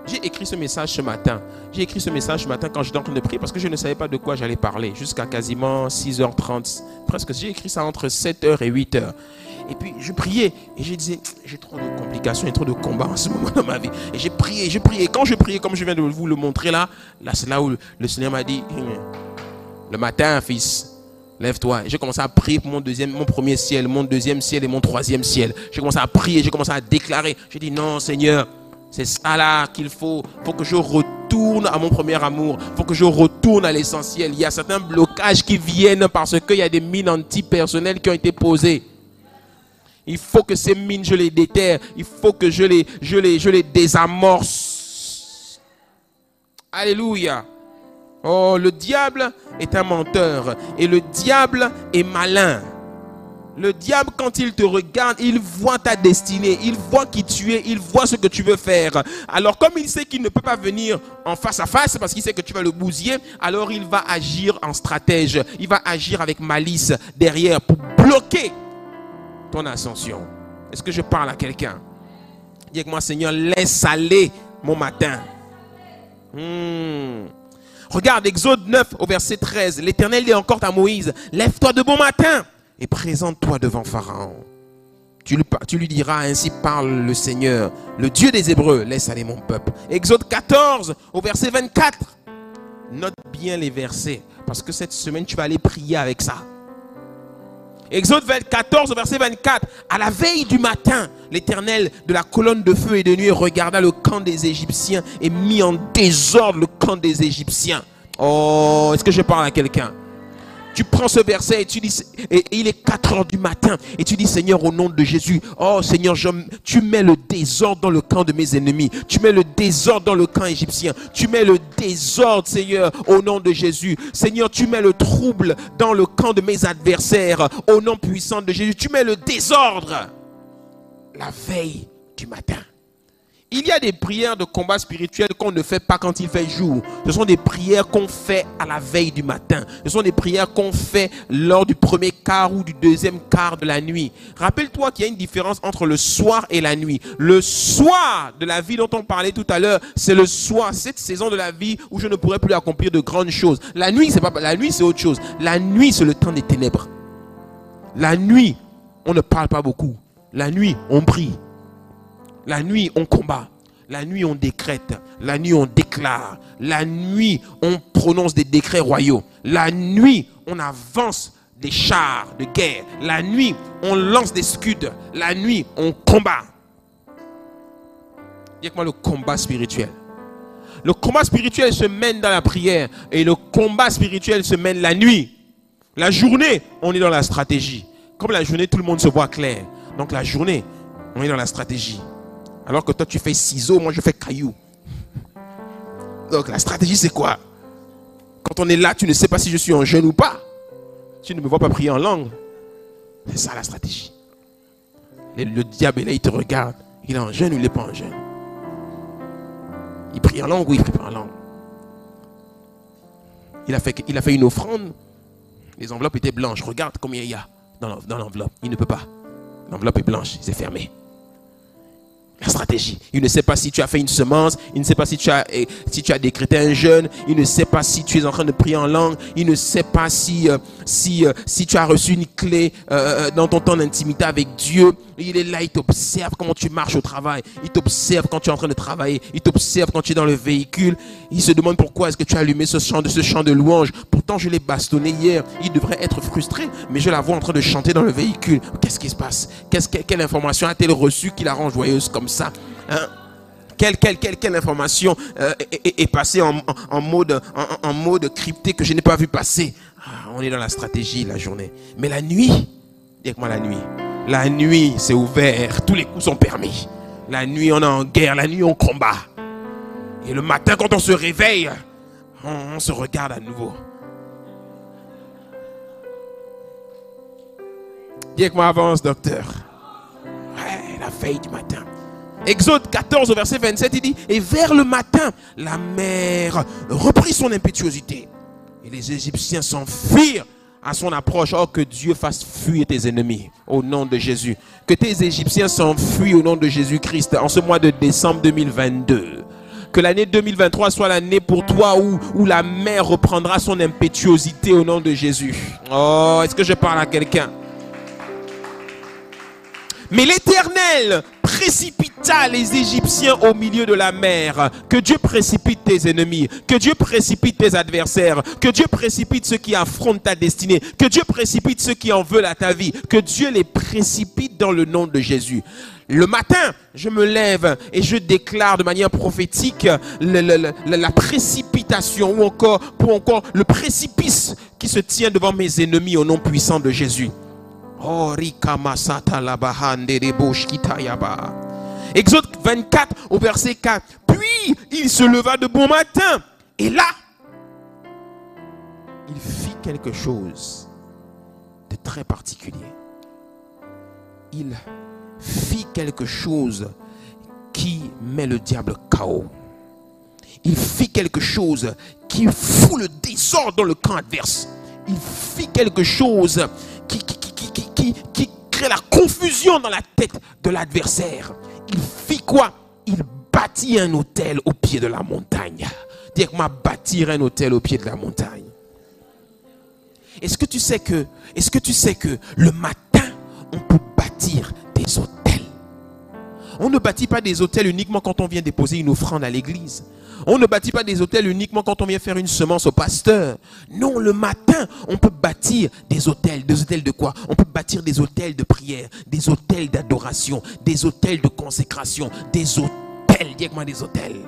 J'ai écrit ce message ce matin. J'ai écrit ce message ce matin quand j'étais en train de prier parce que je ne savais pas de quoi j'allais parler jusqu'à quasiment 6h30. Presque, j'ai écrit ça entre 7h et 8h. Et puis je priais et je disais, j'ai trop de complications et trop de combats en ce moment dans ma vie. Et j'ai prié, j'ai prié. Et quand je priais, comme je viens de vous le montrer là, là c'est là où le Seigneur m'a dit, le matin, fils, lève-toi. Et j'ai commencé à prier pour mon deuxième, mon premier ciel, mon deuxième ciel et mon troisième ciel. J'ai commencé à prier, j'ai commencé à déclarer. J'ai dit, non, Seigneur, c'est ça là qu'il faut. Faut que je retourne à mon premier amour. Faut que je retourne à l'essentiel. Il y a certains blocages qui viennent parce qu'il y a des mines antipersonnelles qui ont été posées. Il faut que ces mines, je les déterre. Il faut que je les, je les, je les désamorce. Alléluia. Oh, le diable est un menteur. Et le diable est malin. Le diable, quand il te regarde, il voit ta destinée, il voit qui tu es, il voit ce que tu veux faire. Alors comme il sait qu'il ne peut pas venir en face à face parce qu'il sait que tu vas le bousiller, alors il va agir en stratège, il va agir avec malice derrière pour bloquer ton ascension. Est-ce que je parle à quelqu'un? Dis avec moi, Seigneur, laisse aller mon matin. Hmm. Regarde, Exode 9 au verset 13. L'Éternel dit encore à Moïse, lève-toi de bon matin et présente-toi devant Pharaon. Tu lui, diras, ainsi parle le Seigneur, le Dieu des Hébreux, laisse aller mon peuple. Exode 14 au verset 24. Note bien les versets, parce que cette semaine, tu vas aller prier avec ça. Exode 14 au verset 24. À la veille du matin, l'Éternel de la colonne de feu et de nuit regarda le camp des Égyptiens et mit en désordre le camp des Égyptiens. Oh, est-ce que je parle à quelqu'un? Tu prends ce verset et tu dis, et, il est 4 heures du matin, et tu dis, Seigneur, au nom de Jésus, oh Seigneur, tu mets le désordre dans le camp de mes ennemis, tu mets le désordre dans le camp égyptien, tu mets le désordre, Seigneur, au nom de Jésus. Seigneur, tu mets le trouble dans le camp de mes adversaires, au nom puissant de Jésus. Tu mets le désordre la veille du matin. Il y a des prières de combat spirituel qu'on ne fait pas quand il fait jour. Ce sont des prières qu'on fait à la veille du matin. Ce sont des prières qu'on fait lors du premier quart ou du deuxième quart de la nuit. Rappelle-toi qu'il y a une différence entre le soir et la nuit. Le soir de la vie dont on parlait tout à l'heure, c'est le soir, cette saison de la vie où je ne pourrai plus accomplir de grandes choses. La nuit, c'est pas la nuit, c'est autre chose. La nuit, c'est le temps des ténèbres. La nuit, on ne parle pas beaucoup. La nuit, on prie. La nuit, on combat. La nuit, on décrète. La nuit, on déclare. La nuit, on prononce des décrets royaux. La nuit, on avance des chars de guerre. La nuit, on lance des scuds. La nuit, on combat. Dis-moi le combat spirituel. Le combat spirituel se mène dans la prière et le combat spirituel se mène la nuit. La journée, on est dans la stratégie. Comme la journée, tout le monde se voit clair. Donc la journée, on est dans la stratégie. Alors que toi, tu fais ciseaux, moi, je fais caillou. Donc, la stratégie, c'est quoi? Quand on est là, tu ne sais pas si je suis en jeûne ou pas. Tu ne me vois pas prier en langue. C'est ça la stratégie. Le, diable là, il te regarde. Il est en jeûne ou il n'est pas en jeûne? Il prie en langue ou il ne prie pas en langue? Il a, fait, il a fait une offrande. Les enveloppes étaient blanches. Regarde combien il y a dans l'enveloppe. Il ne peut pas. L'enveloppe est blanche. C'est fermé la stratégie. Il ne sait pas si tu as fait une semence, il ne sait pas si tu as, eh, si tu as décrété un jeûne, il ne sait pas si tu es en train de prier en langue, il ne sait pas si, euh, si, euh, si tu as reçu une clé euh, dans ton temps d'intimité avec Dieu. Il est là, il t'observe comment tu marches au travail, il t'observe quand tu es en train de travailler, il t'observe quand tu es dans le véhicule. Il se demande pourquoi est-ce que tu as allumé ce chant de ce chant de louange. Pourtant, je l'ai bastonné hier. Il devrait être frustré, mais je la vois en train de chanter dans le véhicule. Qu'est-ce qui se passe? Quelle information a-t-elle reçue qui la rend joyeuse comme ça hein? quelle, quelle, quelle, information euh, est, passée en, mode, en, mode crypté que je n'ai pas vu passer? Ah, On est dans la stratégie la journée. Mais la nuit, dis-moi la nuit. La nuit, c'est ouvert. Tous les coups sont permis. La nuit, on est en guerre. La nuit, on combat. Et le matin, quand on se réveille, on, se regarde à nouveau. Dis moi avance, docteur. Ouais, la veille du matin. Exode 14 au verset 27, il dit, et vers le matin, la mer reprit son impétuosité. Et les Égyptiens s'enfuirent à son approche. Oh, que Dieu fasse fuir tes ennemis au nom de Jésus. Que tes Égyptiens s'enfuient au nom de Jésus-Christ en ce mois de décembre 2022. Que l'année 2023 soit l'année pour toi où, où la mer reprendra son impétuosité au nom de Jésus. Oh, est-ce que je parle à quelqu'un? Mais l'Éternel précipita les Égyptiens au milieu de la mer. Que Dieu précipite tes ennemis, que Dieu précipite tes adversaires, que Dieu précipite ceux qui affrontent ta destinée, que Dieu précipite ceux qui en veulent à ta vie, que Dieu les précipite dans le nom de Jésus. Le matin, je me lève et je déclare de manière prophétique la précipitation ou encore, pour encore, le précipice qui se tient devant mes ennemis au nom puissant de Jésus. Oh, Exode 24 au verset 4. Puis il se leva de bon matin. Et là, il fit quelque chose de très particulier. Il fit quelque chose qui met le diable KO. Il fit quelque chose qui fout le désordre dans le camp adverse. Il fit quelque chose qui, crée la confusion dans la tête de l'adversaire. Il fit quoi? Il bâtit un hôtel au pied de la montagne. Dis-moi, bâtir un hôtel au pied de la montagne. Est-ce que tu sais que, est-ce que tu sais que le matin, on peut bâtir des hôtels On ne bâtit pas des hôtels uniquement quand on vient déposer une offrande à l'église. On ne bâtit pas des hôtels uniquement quand on vient faire une semence au pasteur. Non, le matin, on peut bâtir des hôtels. Des hôtels de quoi? On peut bâtir des hôtels de prière, des hôtels d'adoration, des hôtels de consécration, des hôtels. Dis-moi des hôtels.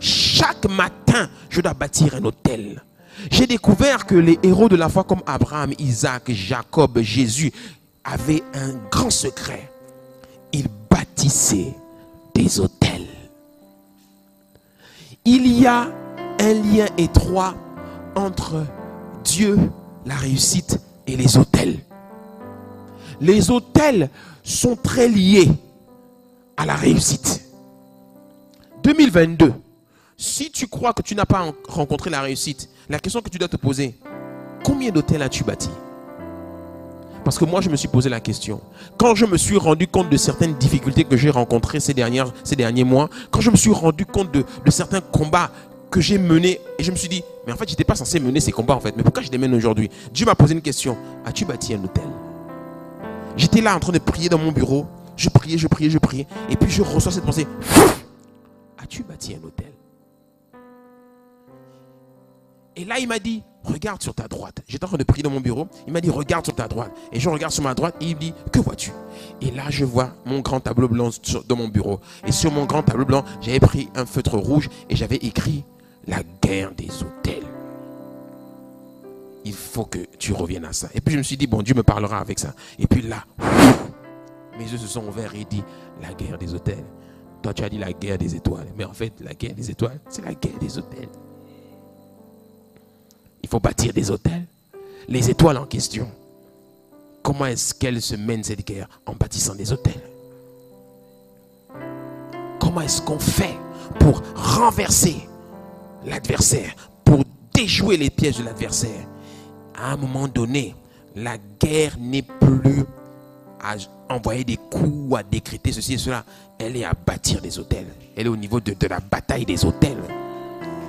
Chaque matin, je dois bâtir un hôtel. J'ai découvert que les héros de la foi comme Abraham, Isaac, Jacob, Jésus avaient un grand secret. Ils bâtissaient des hôtels il y a un lien étroit entre Dieu, la réussite et les hôtels. Les hôtels sont très liés à la réussite. 2022, si tu crois que tu n'as pas rencontré la réussite, la question que tu dois te poser, combien d'hôtels as-tu bâti? Parce que moi, je me suis posé la question. Quand je me suis rendu compte de certaines difficultés que j'ai rencontrées ces, derniers mois, quand je me suis rendu compte de, certains combats que j'ai menés, et je me suis dit, mais en fait, je n'étais pas censé mener ces combats, en fait. Mais pourquoi je les mène aujourd'hui? Dieu m'a posé une question. As-tu bâti un hôtel? J'étais là en train de prier dans mon bureau. Je priais, je priais, je priais. Et puis je reçois cette pensée. As-tu bâti un hôtel? Et là, il m'a dit, regarde sur ta droite. J'étais en train de prier dans mon bureau. Il m'a dit, regarde sur ta droite. Et je regarde sur ma droite et il me dit, que vois-tu? Et là, je vois mon grand tableau blanc dans mon bureau. Et sur mon grand tableau blanc, j'avais pris un feutre rouge et j'avais écrit la guerre des hôtels. Il faut que tu reviennes à ça. Et puis je me suis dit, bon, Dieu me parlera avec ça. Et puis là, mes yeux se sont ouverts et il dit, la guerre des hôtels. Toi, tu as dit la guerre des étoiles. Mais en fait, la guerre des étoiles, c'est la guerre des hôtels. Il faut bâtir des hôtels. Les étoiles en question, comment est-ce qu'elles se mènent cette guerre En bâtissant des hôtels? Comment est-ce qu'on fait pour renverser l'adversaire, pour déjouer les pièges de l'adversaire? À un moment donné, la guerre n'est plus à envoyer des coups, à décréter ceci et cela. Elle est à bâtir des hôtels. Elle est au niveau de, de la bataille des hôtels.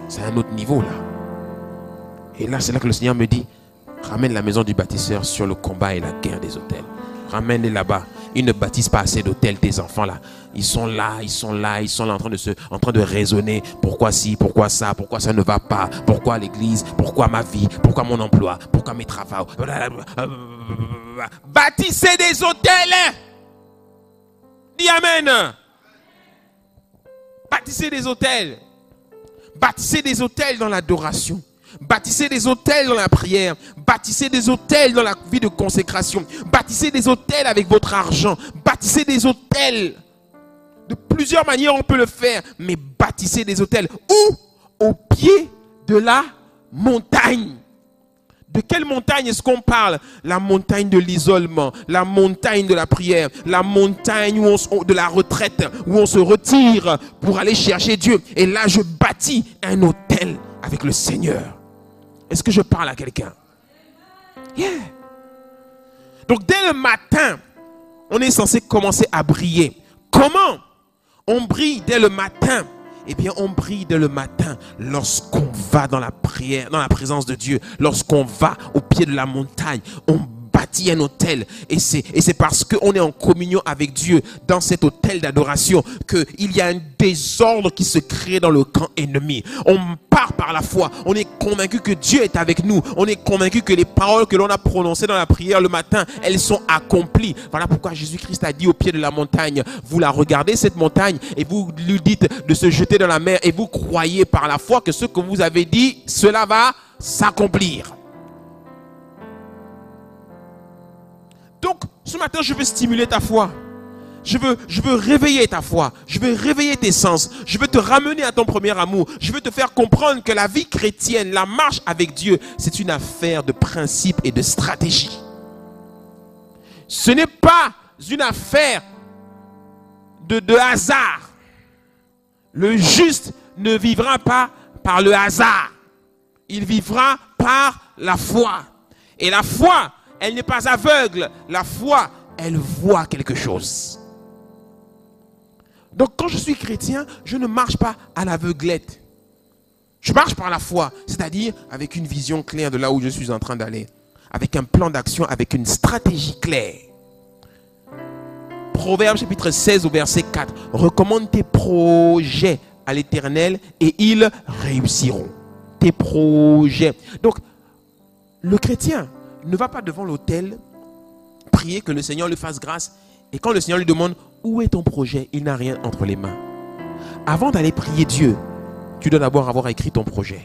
C'est un autre niveau là. Et là, c'est là que le Seigneur me dit, ramène la maison du bâtisseur sur le combat et la guerre des hôtels. Ramène-les là-bas. Ils ne bâtissent pas assez d'hôtels, tes enfants là. Ils sont là, ils sont là, ils sont là en train de se, en train de raisonner. Pourquoi si, pourquoi ça, pourquoi ça ne va pas, pourquoi l'église, pourquoi ma vie, pourquoi mon emploi, pourquoi mes travaux? Bâtissez des hôtels. Dis Amen. Bâtissez des hôtels. Bâtissez des hôtels dans l'adoration. Bâtissez des hôtels dans la prière. Bâtissez des hôtels dans la vie de consécration. Bâtissez des hôtels avec votre argent. Bâtissez des hôtels. De plusieurs manières, on peut le faire. Mais bâtissez des hôtels. Où Au pied de la montagne. De quelle montagne est-ce qu'on parle? La montagne de l'isolement, la montagne de la prière, la montagne où on, de la retraite, où on se retire pour aller chercher Dieu. Et là, je bâtis un hôtel avec le Seigneur. Est-ce que je parle à quelqu'un? Yeah. Donc dès le matin, on est censé commencer à briller. Comment? On brille dès le matin Eh bien, on brille dès le matin lorsqu'on va dans la prière, dans la présence de Dieu, lorsqu'on va au pied de la montagne, on bâtit un hôtel. Et c'est, et c'est parce qu'on est en communion avec Dieu dans cet hôtel d'adoration qu'il y a un désordre qui se crée dans le camp ennemi. On part par la foi. On est convaincu que Dieu est avec nous. On est convaincu que les paroles que l'on a prononcées dans la prière le matin, elles sont accomplies. Voilà pourquoi Jésus-Christ a dit au pied de la montagne, vous la regardez cette montagne et vous lui dites de se jeter dans la mer et vous croyez par la foi que ce que vous avez dit, cela va s'accomplir. Donc, ce matin, je veux stimuler ta foi. Je veux, réveiller ta foi. Je veux réveiller tes sens. Je veux te ramener à ton premier amour. Je veux te faire comprendre que la vie chrétienne, la marche avec Dieu, c'est une affaire de principe et de stratégie. Ce n'est pas une affaire de hasard. Le juste ne vivra pas par le hasard. Il vivra par la foi. Et la foi, elle n'est pas aveugle. La foi, elle voit quelque chose. Donc quand je suis chrétien, je ne marche pas à l'aveuglette. Je marche par la foi, c'est-à-dire avec une vision claire de là où je suis en train d'aller, avec un plan d'action, avec une stratégie claire. Proverbe chapitre 16 au verset 4. Recommande tes projets à l'Éternel et ils réussiront. Tes projets. Donc, le chrétien, ne va pas devant l'autel prier que le Seigneur lui fasse grâce. Et quand le Seigneur lui demande où est ton projet, il n'a rien entre les mains. Avant d'aller prier Dieu, tu dois d'abord avoir écrit ton projet.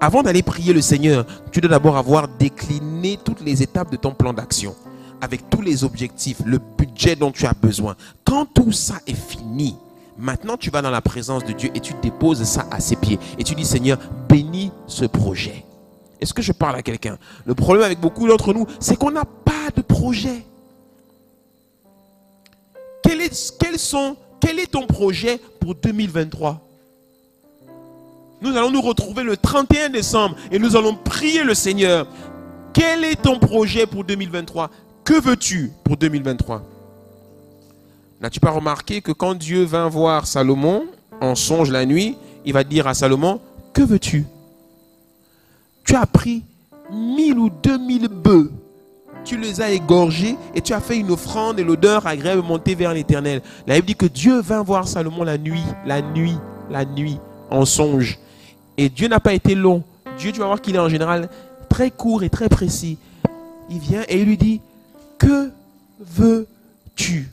Avant d'aller prier le Seigneur, tu dois d'abord avoir décliné toutes les étapes de ton plan d'action, avec tous les objectifs, le budget dont tu as besoin. Quand tout ça est fini, maintenant tu vas dans la présence de Dieu et tu déposes ça à ses pieds. Et tu dis, Seigneur, bénis ce projet. Est-ce que je parle à quelqu'un? Le problème avec beaucoup d'entre nous, c'est qu'on n'a pas de projet. quel est ton projet pour 2023 Nous allons nous retrouver le 31 décembre et nous allons prier le Seigneur. Quel est ton projet pour 2023 Que veux-tu pour 2023 N'as-tu pas remarqué que quand Dieu vint voir Salomon en songe la nuit, il va dire à Salomon, que veux-tu? Tu as pris mille ou deux mille bœufs, tu les as égorgés et tu as fait une offrande et l'odeur agréable monter vers l'éternel. La Bible dit que Dieu vint voir Salomon la nuit, la nuit, la nuit, en songe. Et Dieu n'a pas été long. Dieu, tu vas voir qu'il est en général très court et très précis. Il vient et il lui dit, que veux-tu?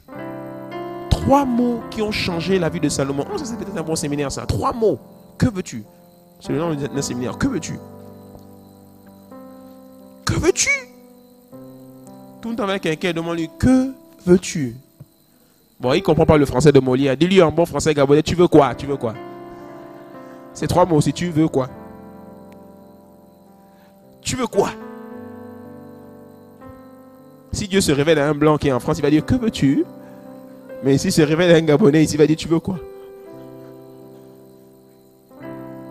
Trois mots qui ont changé la vie de Salomon. Oh, ça c'est peut-être un bon séminaire ça. Trois mots. Que veux-tu? C'est le nom d'un séminaire. Que veux-tu? Avec quelqu'un demande-lui Que veux-tu? Bon, il ne comprend pas le français de Molière. Dis-lui en bon français gabonais, tu veux quoi? Tu veux quoi? C'est trois mots. Si tu veux quoi? Tu veux quoi? Si Dieu se révèle à un blanc qui est en France, il va dire Que veux-tu? Mais si se révèle un Gabonais il va dire, tu veux quoi?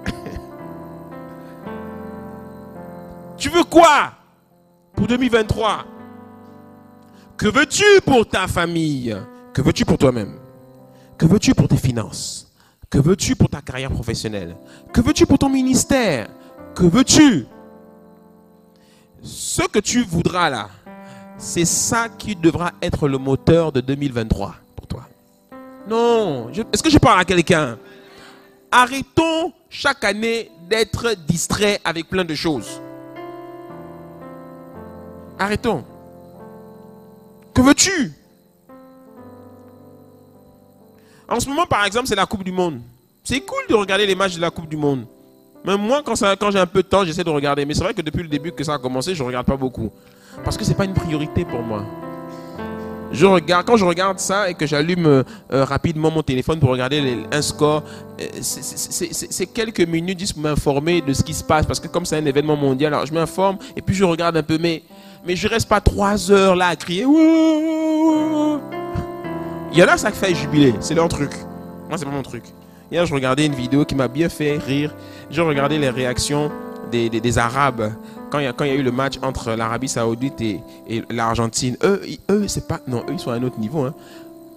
Tu veux quoi? Pour 2023 Que veux-tu pour ta famille? Que veux-tu pour toi-même? Que veux-tu pour tes finances? Que veux-tu pour ta carrière professionnelle? Que veux-tu pour ton ministère? Que veux-tu? Ce que tu voudras là, c'est ça qui devra être le moteur de 2023. Non. Est-ce que je parle à quelqu'un? Arrêtons chaque année d'être distrait avec plein de choses. Arrêtons. Que veux-tu? En ce moment, par exemple, c'est la Coupe du Monde. C'est cool de regarder les matchs de la Coupe du Monde. Même moi, quand, j'ai un peu de temps, j'essaie de regarder. Mais c'est vrai que depuis le début que ça a commencé, je ne regarde pas beaucoup. Parce que ce n'est pas une priorité pour moi je regarde, quand je regarde ça et que j'allume euh, euh, rapidement mon téléphone pour regarder un score, euh, c'est quelques minutes juste pour m'informer de ce qui se passe. Parce que comme c'est un événement mondial, alors je m'informe et puis je regarde un peu. Mais, mais je reste pas trois heures là à crier. Il y en a ça qui fait jubiler. C'est leur truc. Moi, c'est pas mon truc. Hier, je regardais une vidéo qui m'a bien fait rire. Je regardais les réactions des, des Arabes quand il, y a, quand il y a eu le match entre l'Arabie Saoudite et, l'Argentine, eux, eux c'est pas. Non, eux, ils sont à un autre niveau. Hein.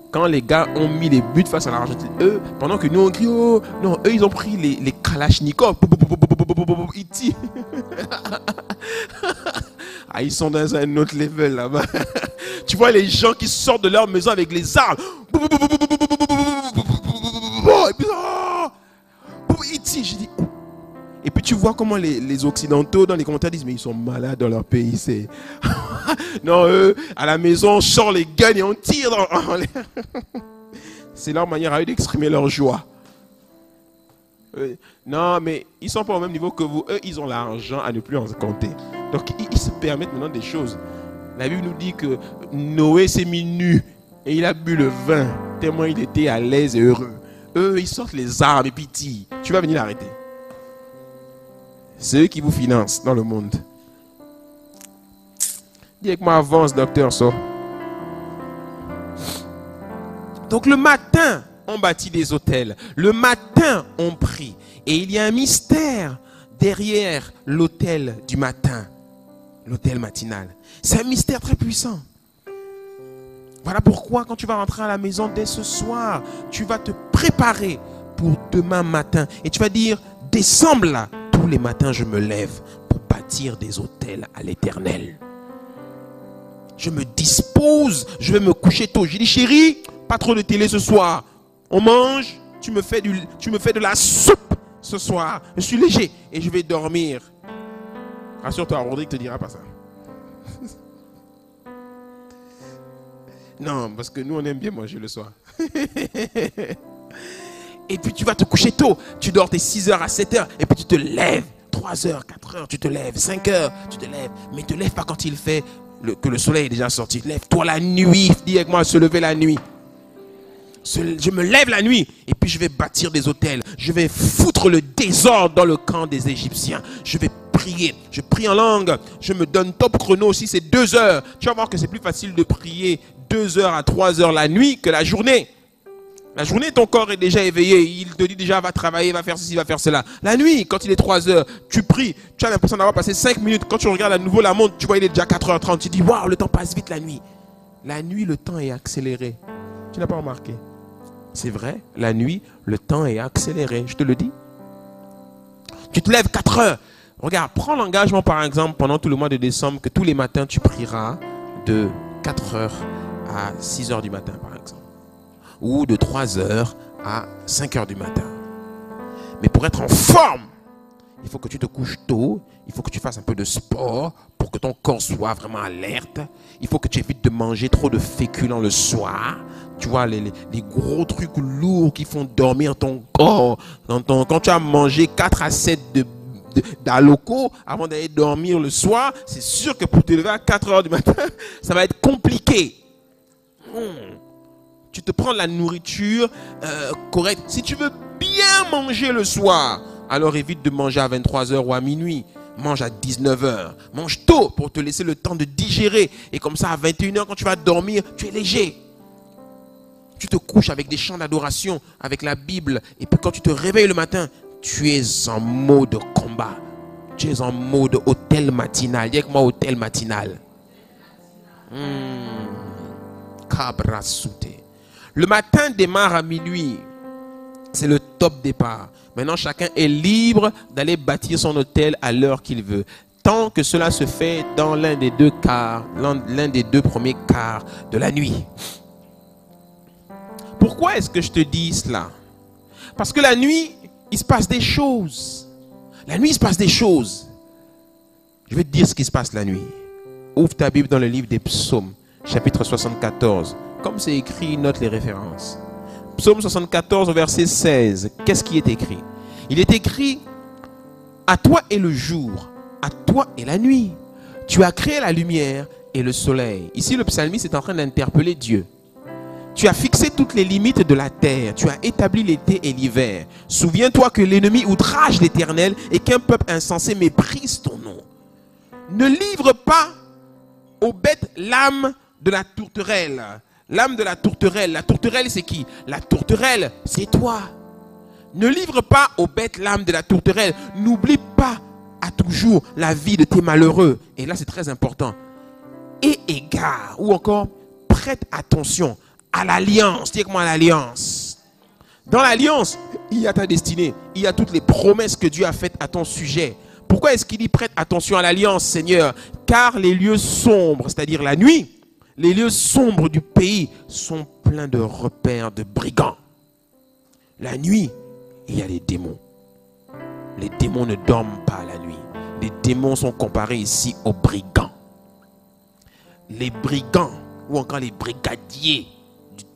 Quand les gars ont mis les buts face à l'Argentine, eux, pendant que nous on crie, oh, non, eux, ils ont pris les, les Kalachnikov. Ils tirent. Ah, ils sont dans un autre level là-bas. Tu vois les gens qui sortent de leur maison avec les armes. Et puis, dis, et puis tu vois comment les, Occidentaux dans les commentaires disent, mais ils sont malades dans leur pays. C'est... non, eux, à la maison, on sort les guns et on tire. C'est leur manière à eux d'exprimer leur joie. Euh, non, mais ils sont pas au même niveau que vous. Eux, ils ont l'argent à ne plus en compter. Donc, ils, se permettent maintenant des choses. La Bible nous dit que Noé s'est mis nu et il a bu le vin, tellement il était à l'aise et heureux. Eux, ils sortent les armes et puis Tu vas venir l'arrêter. C'est eux qui vous financent dans le monde. Dis avec moi, avance, docteur. Donc le matin, on bâtit des hôtels. Le matin, on prie. Et il y a un mystère derrière l'hôtel du matin, l'hôtel matinal. C'est un mystère très puissant. Voilà pourquoi quand tu vas rentrer à la maison dès ce soir, tu vas te préparer pour demain matin. Et tu vas dire, décembre là, les matins, je me lève pour bâtir des hôtels à l'éternel. Je me dispose, je vais me coucher tôt. J'ai dit, chérie, pas trop de télé ce soir. On mange, tu me fais, du, tu me fais de la soupe ce soir. Je suis léger et je vais dormir. Rassure-toi, Rodrigue te dira pas ça. non, parce que nous, on aime bien manger le soir. Et puis tu vas te coucher tôt. Tu dors tes 6 heures à 7 heures. Et puis tu te lèves. 3 heures, 4 heures, tu te lèves. 5 heures, tu te lèves. Mais ne te lève pas quand il fait que le soleil est déjà sorti. Lève-toi la nuit. Dis avec moi, se lever la nuit. Je me lève la nuit et puis je vais bâtir des hôtels. Je vais foutre le désordre dans le camp des Égyptiens. Je vais Je prie en langue. Je me donne top chrono aussi, c'est 2 heures. Tu vas voir que c'est plus facile de prier 2 heures à 3 heures la nuit que la journée. La journée, ton corps est déjà éveillé. Il te dit déjà, va travailler, va faire ceci, va faire cela. La nuit, quand il est 3 heures, tu pries. Tu as l'impression d'avoir passé 5 minutes. Quand tu regardes à nouveau la montre, tu vois, il est déjà 4h30. Tu dis, waouh, le temps passe vite la nuit. La nuit, le temps est accéléré. Tu n'as pas remarqué? C'est vrai, la nuit, le temps est accéléré. Je te le dis. Tu te lèves 4 heures. Regarde, prends l'engagement par exemple pendant tout le mois de décembre que tous les matins tu prieras de 4 heures à 6 heures du matin par exemple ou de 3 heures à 5 heures du matin. Mais pour être en forme, il faut que tu te couches tôt, il faut que tu fasses un peu de sport pour que ton corps soit vraiment alerte. Il faut que tu évites de manger trop de féculents le soir. Tu vois, les, gros trucs lourds qui font dormir ton corps. Quand, tu as mangé 4 à 7 de d'aloco avant d'aller dormir le soir, c'est sûr que pour te lever à 4 heures du matin, ça va être compliqué. Hmm tu te prends la nourriture euh, correcte. Si tu veux bien manger le soir, alors évite de manger à 23h ou à minuit. Mange à 19h. Mange tôt pour te laisser le temps de digérer. Et comme ça, à 21h, quand tu vas dormir, tu es léger. Tu te couches avec des chants d'adoration, avec la Bible. Et puis quand tu te réveilles le matin, tu es en mode combat. Tu es en mode hôtel matinal. Dis avec moi hôtel matinal. Hmm. Cabra le matin démarre à minuit. C'est le top départ. Maintenant, chacun est libre d'aller bâtir son hôtel à l'heure qu'il veut. Tant que cela se fait dans l'un des deux quarts, l'un des deux premiers quarts de la nuit. Pourquoi est-ce que je te dis cela? Parce que la nuit, il se passe des choses. La nuit, il se passe des choses. Je vais te dire ce qui se passe la nuit. Ouvre ta Bible dans le livre des psaumes, chapitre 74 comme c'est écrit, note les références. Psaume 74, verset 16. Qu'est-ce qui est écrit? Il est écrit À toi est le jour, à toi est la nuit. Tu as créé la lumière et le soleil. Ici, le psalmiste est en train d'interpeller Dieu. Tu as fixé toutes les limites de la terre. Tu as établi l'été et l'hiver. Souviens-toi que l'ennemi outrage l'éternel et qu'un peuple insensé méprise ton nom. Ne livre pas aux bêtes l'âme de la tourterelle, l'âme de la tourterelle. La tourterelle, c'est qui? La tourterelle, c'est toi. Ne livre pas aux bêtes l'âme de la tourterelle. N'oublie pas à toujours la vie de tes malheureux. Et là, c'est très important. Et égare, ou encore prête attention à l'alliance. Dis moi l'alliance. Dans l'alliance, il y a ta destinée. Il y a toutes les promesses que Dieu a faites à ton sujet. Pourquoi est-ce qu'il dit prête attention à l'alliance, Seigneur? Car les lieux sombres, c'est-à-dire la nuit, les lieux sombres du pays sont pleins de repères de brigands. La nuit, il y a les démons. Les démons ne dorment pas la nuit. Les démons sont comparés ici aux brigands. Les brigands, ou encore les brigadiers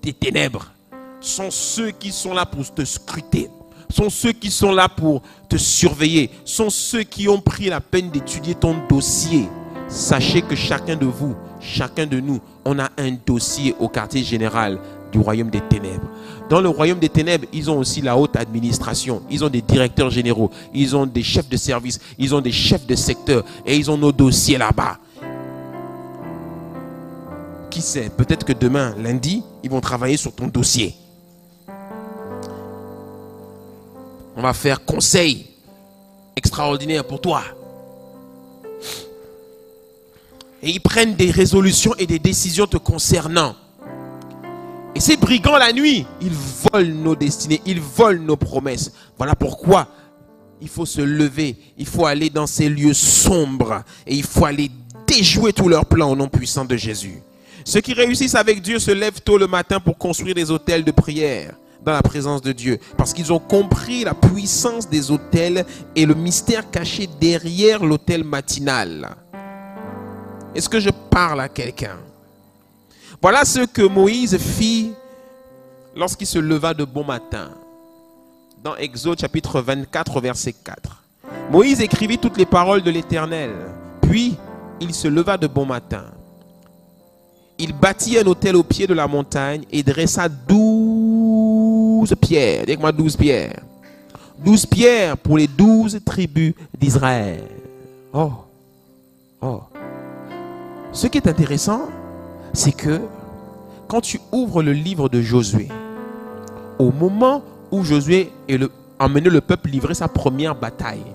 des ténèbres, sont ceux qui sont là pour te scruter, sont ceux qui sont là pour te surveiller, sont ceux qui ont pris la peine d'étudier ton dossier. Sachez que chacun de vous chacun de nous, on a un dossier au quartier général du royaume des ténèbres. Dans le royaume des ténèbres, ils ont aussi la haute administration, ils ont des directeurs généraux, ils ont des chefs de service, ils ont des chefs de secteur et ils ont nos dossiers là-bas. Qui sait, peut-être que demain, lundi, ils vont travailler sur ton dossier. On va faire conseil extraordinaire pour toi. et ils prennent des résolutions et des décisions te concernant. Et ces brigands la nuit, ils volent nos destinées, ils volent nos promesses. Voilà pourquoi il faut se lever, il faut aller dans ces lieux sombres et il faut aller déjouer tous leurs plans au nom puissant de Jésus. Ceux qui réussissent avec Dieu se lèvent tôt le matin pour construire des hôtels de prière dans la présence de Dieu. Parce qu'ils ont compris la puissance des hôtels et le mystère caché derrière l'hôtel matinal. Est-ce que je parle à quelqu'un? Voilà ce que Moïse fit lorsqu'il se leva de bon matin. Dans Exode chapitre 24, verset 4. Moïse écrivit toutes les paroles de l'Éternel. Puis il se leva de bon matin. Il bâtit un hôtel au pied de la montagne et dressa douze pierres. Dites-moi douze pierres. Douze pierres pour les douze tribus d'Israël. Oh, oh. Ce qui est intéressant, c'est que quand tu ouvres le livre de Josué, au moment où Josué et le, le peuple livrer sa première bataille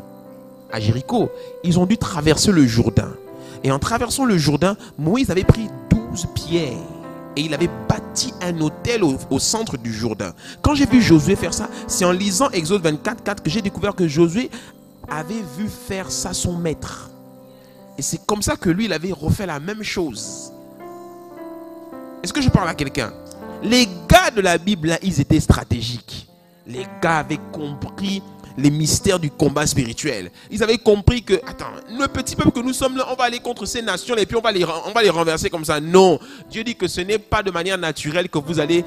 à Jéricho, ils ont dû traverser le Jourdain. Et en traversant le Jourdain, Moïse avait pris douze pierres et il avait bâti un hôtel au, centre du Jourdain. Quand j'ai vu Josué faire ça, c'est en lisant Exode 24, 4 que j'ai découvert que Josué avait vu faire ça son maître. Et c'est comme ça que lui, il avait refait la même chose. Est-ce que je parle à quelqu'un? Les gars de la Bible, ils étaient stratégiques. Les gars avaient compris les mystères du combat spirituel. Ils avaient compris que, attends, le petit peuple que nous sommes là, on va aller contre ces nations et puis on va les, on va les renverser comme ça. Non, Dieu dit que ce n'est pas de manière naturelle que vous allez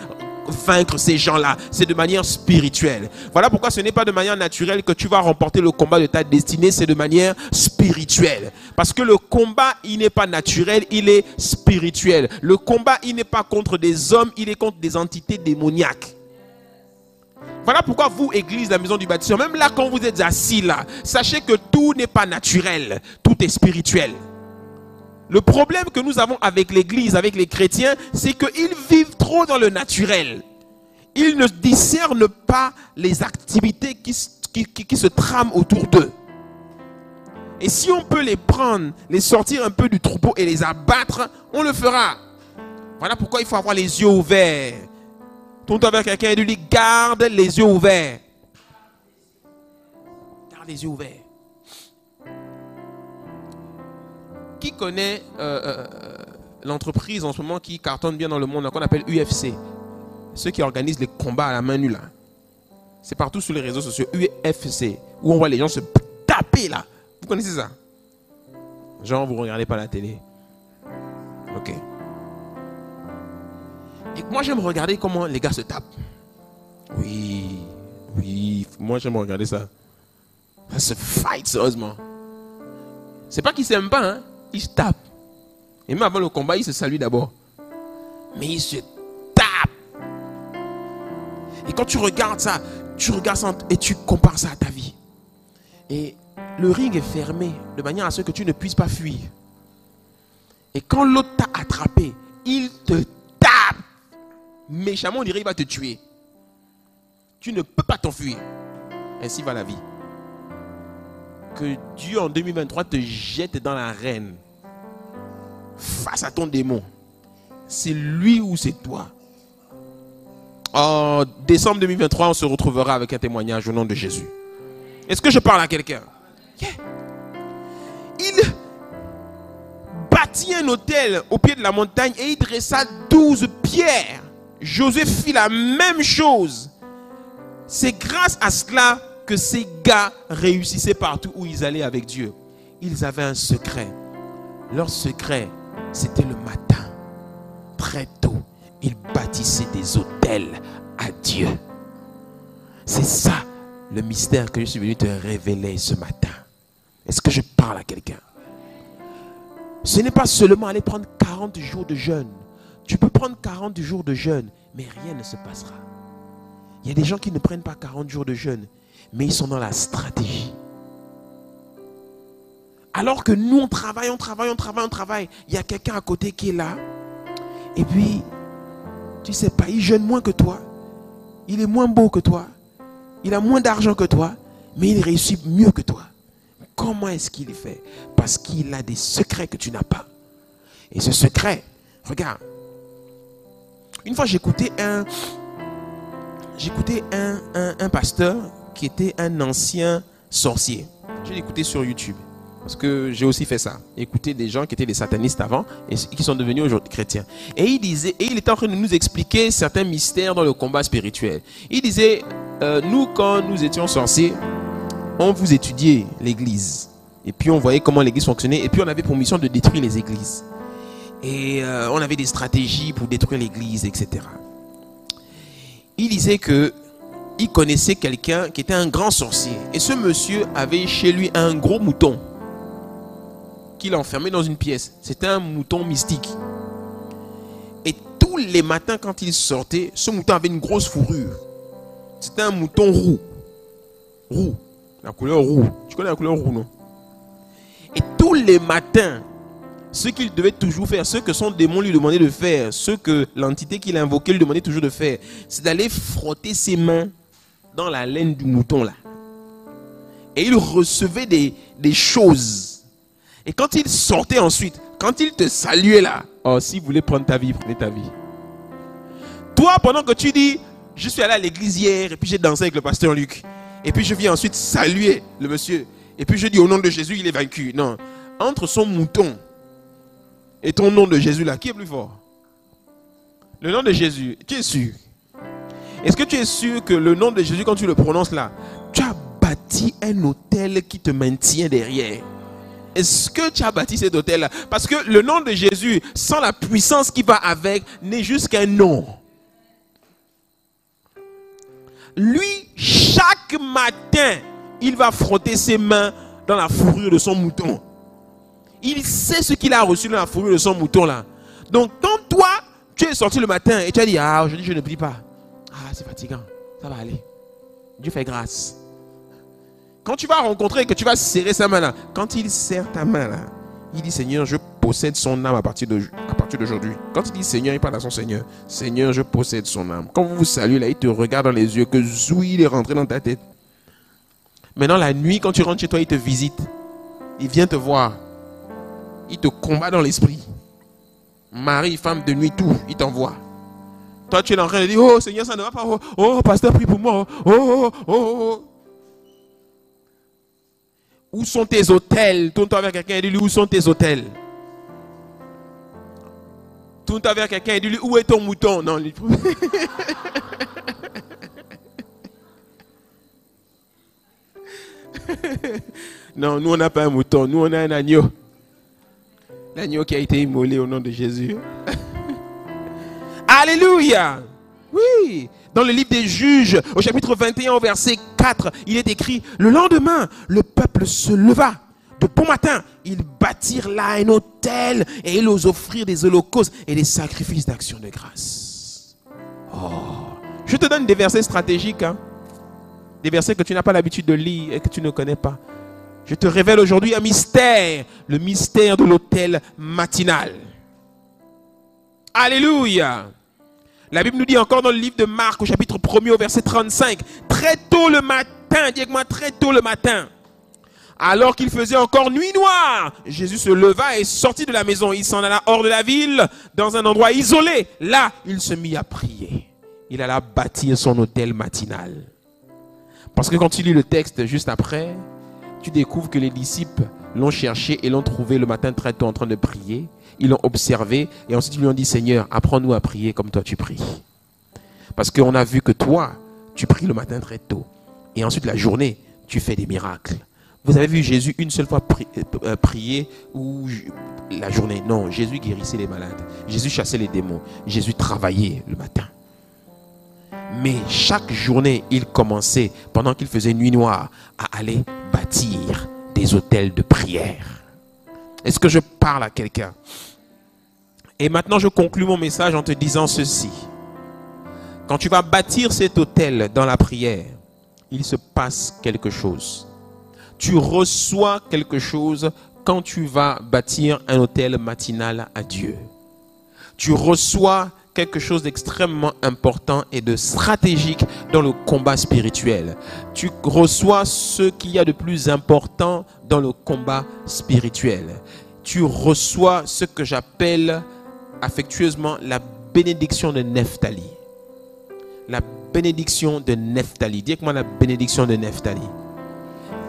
vaincre ces gens-là. C'est de manière spirituelle. Voilà pourquoi ce n'est pas de manière naturelle que tu vas remporter le combat de ta destinée, c'est de manière spirituelle. Parce que le combat, il n'est pas naturel, il est spirituel. Le combat, il n'est pas contre des hommes, il est contre des entités démoniaques. Voilà pourquoi vous, Église, la maison du bâtisseur, même là quand vous êtes assis là, sachez que tout n'est pas naturel, tout est spirituel. Le problème que nous avons avec l'Église, avec les chrétiens, c'est qu'ils vivent trop dans le naturel. Ils ne discernent pas les activités qui, qui se trament autour d'eux. Et si on peut les prendre, les sortir un peu du troupeau et les abattre, on le fera. Voilà pourquoi il faut avoir les yeux ouverts. Tourne avec quelqu'un et lui dit, garde les yeux ouverts. Garde les yeux ouverts. Qui connaît euh, euh, l'entreprise en ce moment qui cartonne bien dans le monde, qu'on appelle UFC Ceux qui organisent les combats à la main nue là. C'est partout sur les réseaux sociaux, UFC, où on voit les gens se taper là. Vous connaissez ça? Genre, vous regardez pas la télé. Ok. Et moi, j'aime regarder comment les gars se tapent. Oui, oui, moi, j'aime regarder ça. Ça se fight, sérieusement. C'est pas qu'ils s'aiment pas, hein. Ils se tapent. Et même avant le combat, ils se saluent d'abord. Mais ils se tapent. Et quand tu regardes ça, tu regardes ça et tu compares ça à ta vie. Et le ring est fermé de manière à ce que tu ne puisses pas fuir. Et quand l'autre t'a attrapé, il te méchamment, on dirait qu'il va te tuer. Tu ne peux pas t'enfuir. Ainsi va la vie. Que Dieu en 2023 te jette dans l'arène face à ton démon. C'est lui ou c'est toi. En décembre 2023, on se retrouvera avec un témoignage au nom de Jésus. Est-ce que je parle à quelqu'un? Il bâtit un hôtel au pied de la montagne et il dressa douze pierres Josué fit la même chose. C'est grâce à cela que ces gars réussissaient partout où ils allaient avec Dieu. Ils avaient un secret. Leur secret, c'était le matin. Très tôt, ils bâtissaient des hôtels à Dieu. C'est ça le mystère que je suis venu te révéler ce matin. Est-ce que je parle à quelqu'un? Ce n'est pas seulement aller prendre 40 jours de jeûne tu peux prendre 40 jours de jeûne, mais rien ne se passera. Il y a des gens qui ne prennent pas 40 jours de jeûne, mais ils sont dans la stratégie. Alors que nous, on travaille, on travaille, on travaille, on travaille. Il y a quelqu'un à côté qui est là. Et puis, tu sais pas, il jeûne moins que toi. Il est moins beau que toi. Il a moins d'argent que toi. Mais il réussit mieux que toi. Comment est-ce qu'il est fait? Parce qu'il a des secrets que tu n'as pas. Et ce secret, regarde, une fois, j'écoutais un, j'écoutais un, un, pasteur qui était un ancien sorcier. Je écouté sur YouTube. Parce que j'ai aussi fait ça. Écouter des gens qui étaient des satanistes avant et qui sont devenus aujourd'hui chrétiens. Et il disait, et il était en train de nous expliquer certains mystères dans le combat spirituel. Il disait, euh, nous, quand nous étions sorciers, on vous étudiait l'église. Et puis on voyait comment l'église fonctionnait. Et puis on avait pour mission de détruire les églises. Et euh, on avait des stratégies pour détruire l'église, etc. Il disait que il connaissait quelqu'un qui était un grand sorcier. Et ce monsieur avait chez lui un gros mouton qu'il enfermait dans une pièce. C'était un mouton mystique. Et tous les matins, quand il sortait, ce mouton avait une grosse fourrure. C'était un mouton roux. Roux. La couleur roux. Tu connais la couleur roux, non? Et tous les matins, ce qu'il devait toujours faire, ce que son démon lui demandait de faire, ce que l'entité qu'il invoquait lui demandait toujours de faire, c'est d'aller frotter ses mains dans la laine du mouton là. Et il recevait des, des choses. Et quand il sortait ensuite, quand il te saluait là, oh, si vous voulez prendre ta vie, prenez ta vie. Toi, pendant que tu dis, je suis allé à l'église hier et puis j'ai dansé avec le pasteur Luc. Et puis je viens ensuite saluer le monsieur. Et puis je dis au nom de Jésus, il est vaincu. Non. Entre son mouton et ton nom de Jésus là, qui est plus fort? Le nom de Jésus, tu es sûr? Est-ce que tu es sûr que le nom de Jésus, quand tu le prononces là, tu as bâti un hôtel qui te maintient derrière? Est-ce que tu as bâti cet hôtel-là Parce que le nom de Jésus, sans la puissance qui va avec, n'est juste qu'un nom. Lui, chaque matin, il va frotter ses mains dans la fourrure de son mouton. Il sait ce qu'il a reçu dans la fourrure de son mouton là. Donc, quand toi, tu es sorti le matin et tu as dit, ah, aujourd'hui je ne prie pas. Ah, c'est fatigant. Ça va aller. Dieu fait grâce. Quand tu vas rencontrer et que tu vas serrer sa main là, quand il serre ta main là, il dit Seigneur, je possède son âme à partir d'aujourd'hui. Quand il dit Seigneur, il parle à son Seigneur. Seigneur, je possède son âme. Quand vous vous saluez là, il te regarde dans les yeux, que Zoui, il est rentré dans ta tête. Maintenant, la nuit, quand tu rentres chez toi, il te visite. Il vient te voir. Il te combat dans l'esprit. Marie, femme de nuit, tout, il t'envoie. Toi, tu es en train de dire, oh Seigneur, ça ne va pas. Oh, oh pasteur, prie pour moi. Oh, oh, oh, oh. Où sont tes hôtels? Tourne-toi vers quelqu'un et dis-lui, où sont tes hôtels? Tourne-toi vers quelqu'un et dis-lui, où est ton mouton? Non, non, nous on n'a pas un mouton, nous on a un agneau. L'agneau qui a été immolé au nom de Jésus. Alléluia. Oui. Dans le livre des juges, au chapitre 21, au verset 4, il est écrit, le lendemain, le peuple se leva. De bon matin, ils bâtirent là un hôtel et ils osent offrir des holocaustes et des sacrifices d'action de grâce. Oh. Je te donne des versets stratégiques, hein. des versets que tu n'as pas l'habitude de lire et que tu ne connais pas. Je te révèle aujourd'hui un mystère, le mystère de l'hôtel matinal. Alléluia. La Bible nous dit encore dans le livre de Marc au chapitre 1er au verset 35, très tôt le matin, dis moi très tôt le matin, alors qu'il faisait encore nuit noire, Jésus se leva et sortit de la maison. Il s'en alla hors de la ville, dans un endroit isolé. Là, il se mit à prier. Il alla bâtir son hôtel matinal. Parce que quand tu lis le texte juste après, tu découvres que les disciples l'ont cherché et l'ont trouvé le matin très tôt en train de prier ils l'ont observé et ensuite ils lui ont dit Seigneur, apprends-nous à prier comme toi tu pries. Parce qu'on a vu que toi, tu pries le matin très tôt. Et ensuite la journée, tu fais des miracles. Vous avez vu Jésus une seule fois euh, prier ou la journée? Non, Jésus guérissait les malades. Jésus chassait les démons. Jésus travaillait le matin. Mais chaque journée, il commençait, pendant qu'il faisait nuit noire, à aller bâtir des hôtels de prière. Est-ce que je parle à quelqu'un? Et maintenant, je conclus mon message en te disant ceci. Quand tu vas bâtir cet hôtel dans la prière, il se passe quelque chose. Tu reçois quelque chose quand tu vas bâtir un hôtel matinal à Dieu. Tu reçois quelque chose d'extrêmement important et de stratégique dans le combat spirituel. Tu reçois ce qu'il y a de plus important dans le combat spirituel. Tu reçois ce que j'appelle affectueusement la bénédiction de Nephtali. La bénédiction de Nephtali. Dis-moi la bénédiction de Nephtali.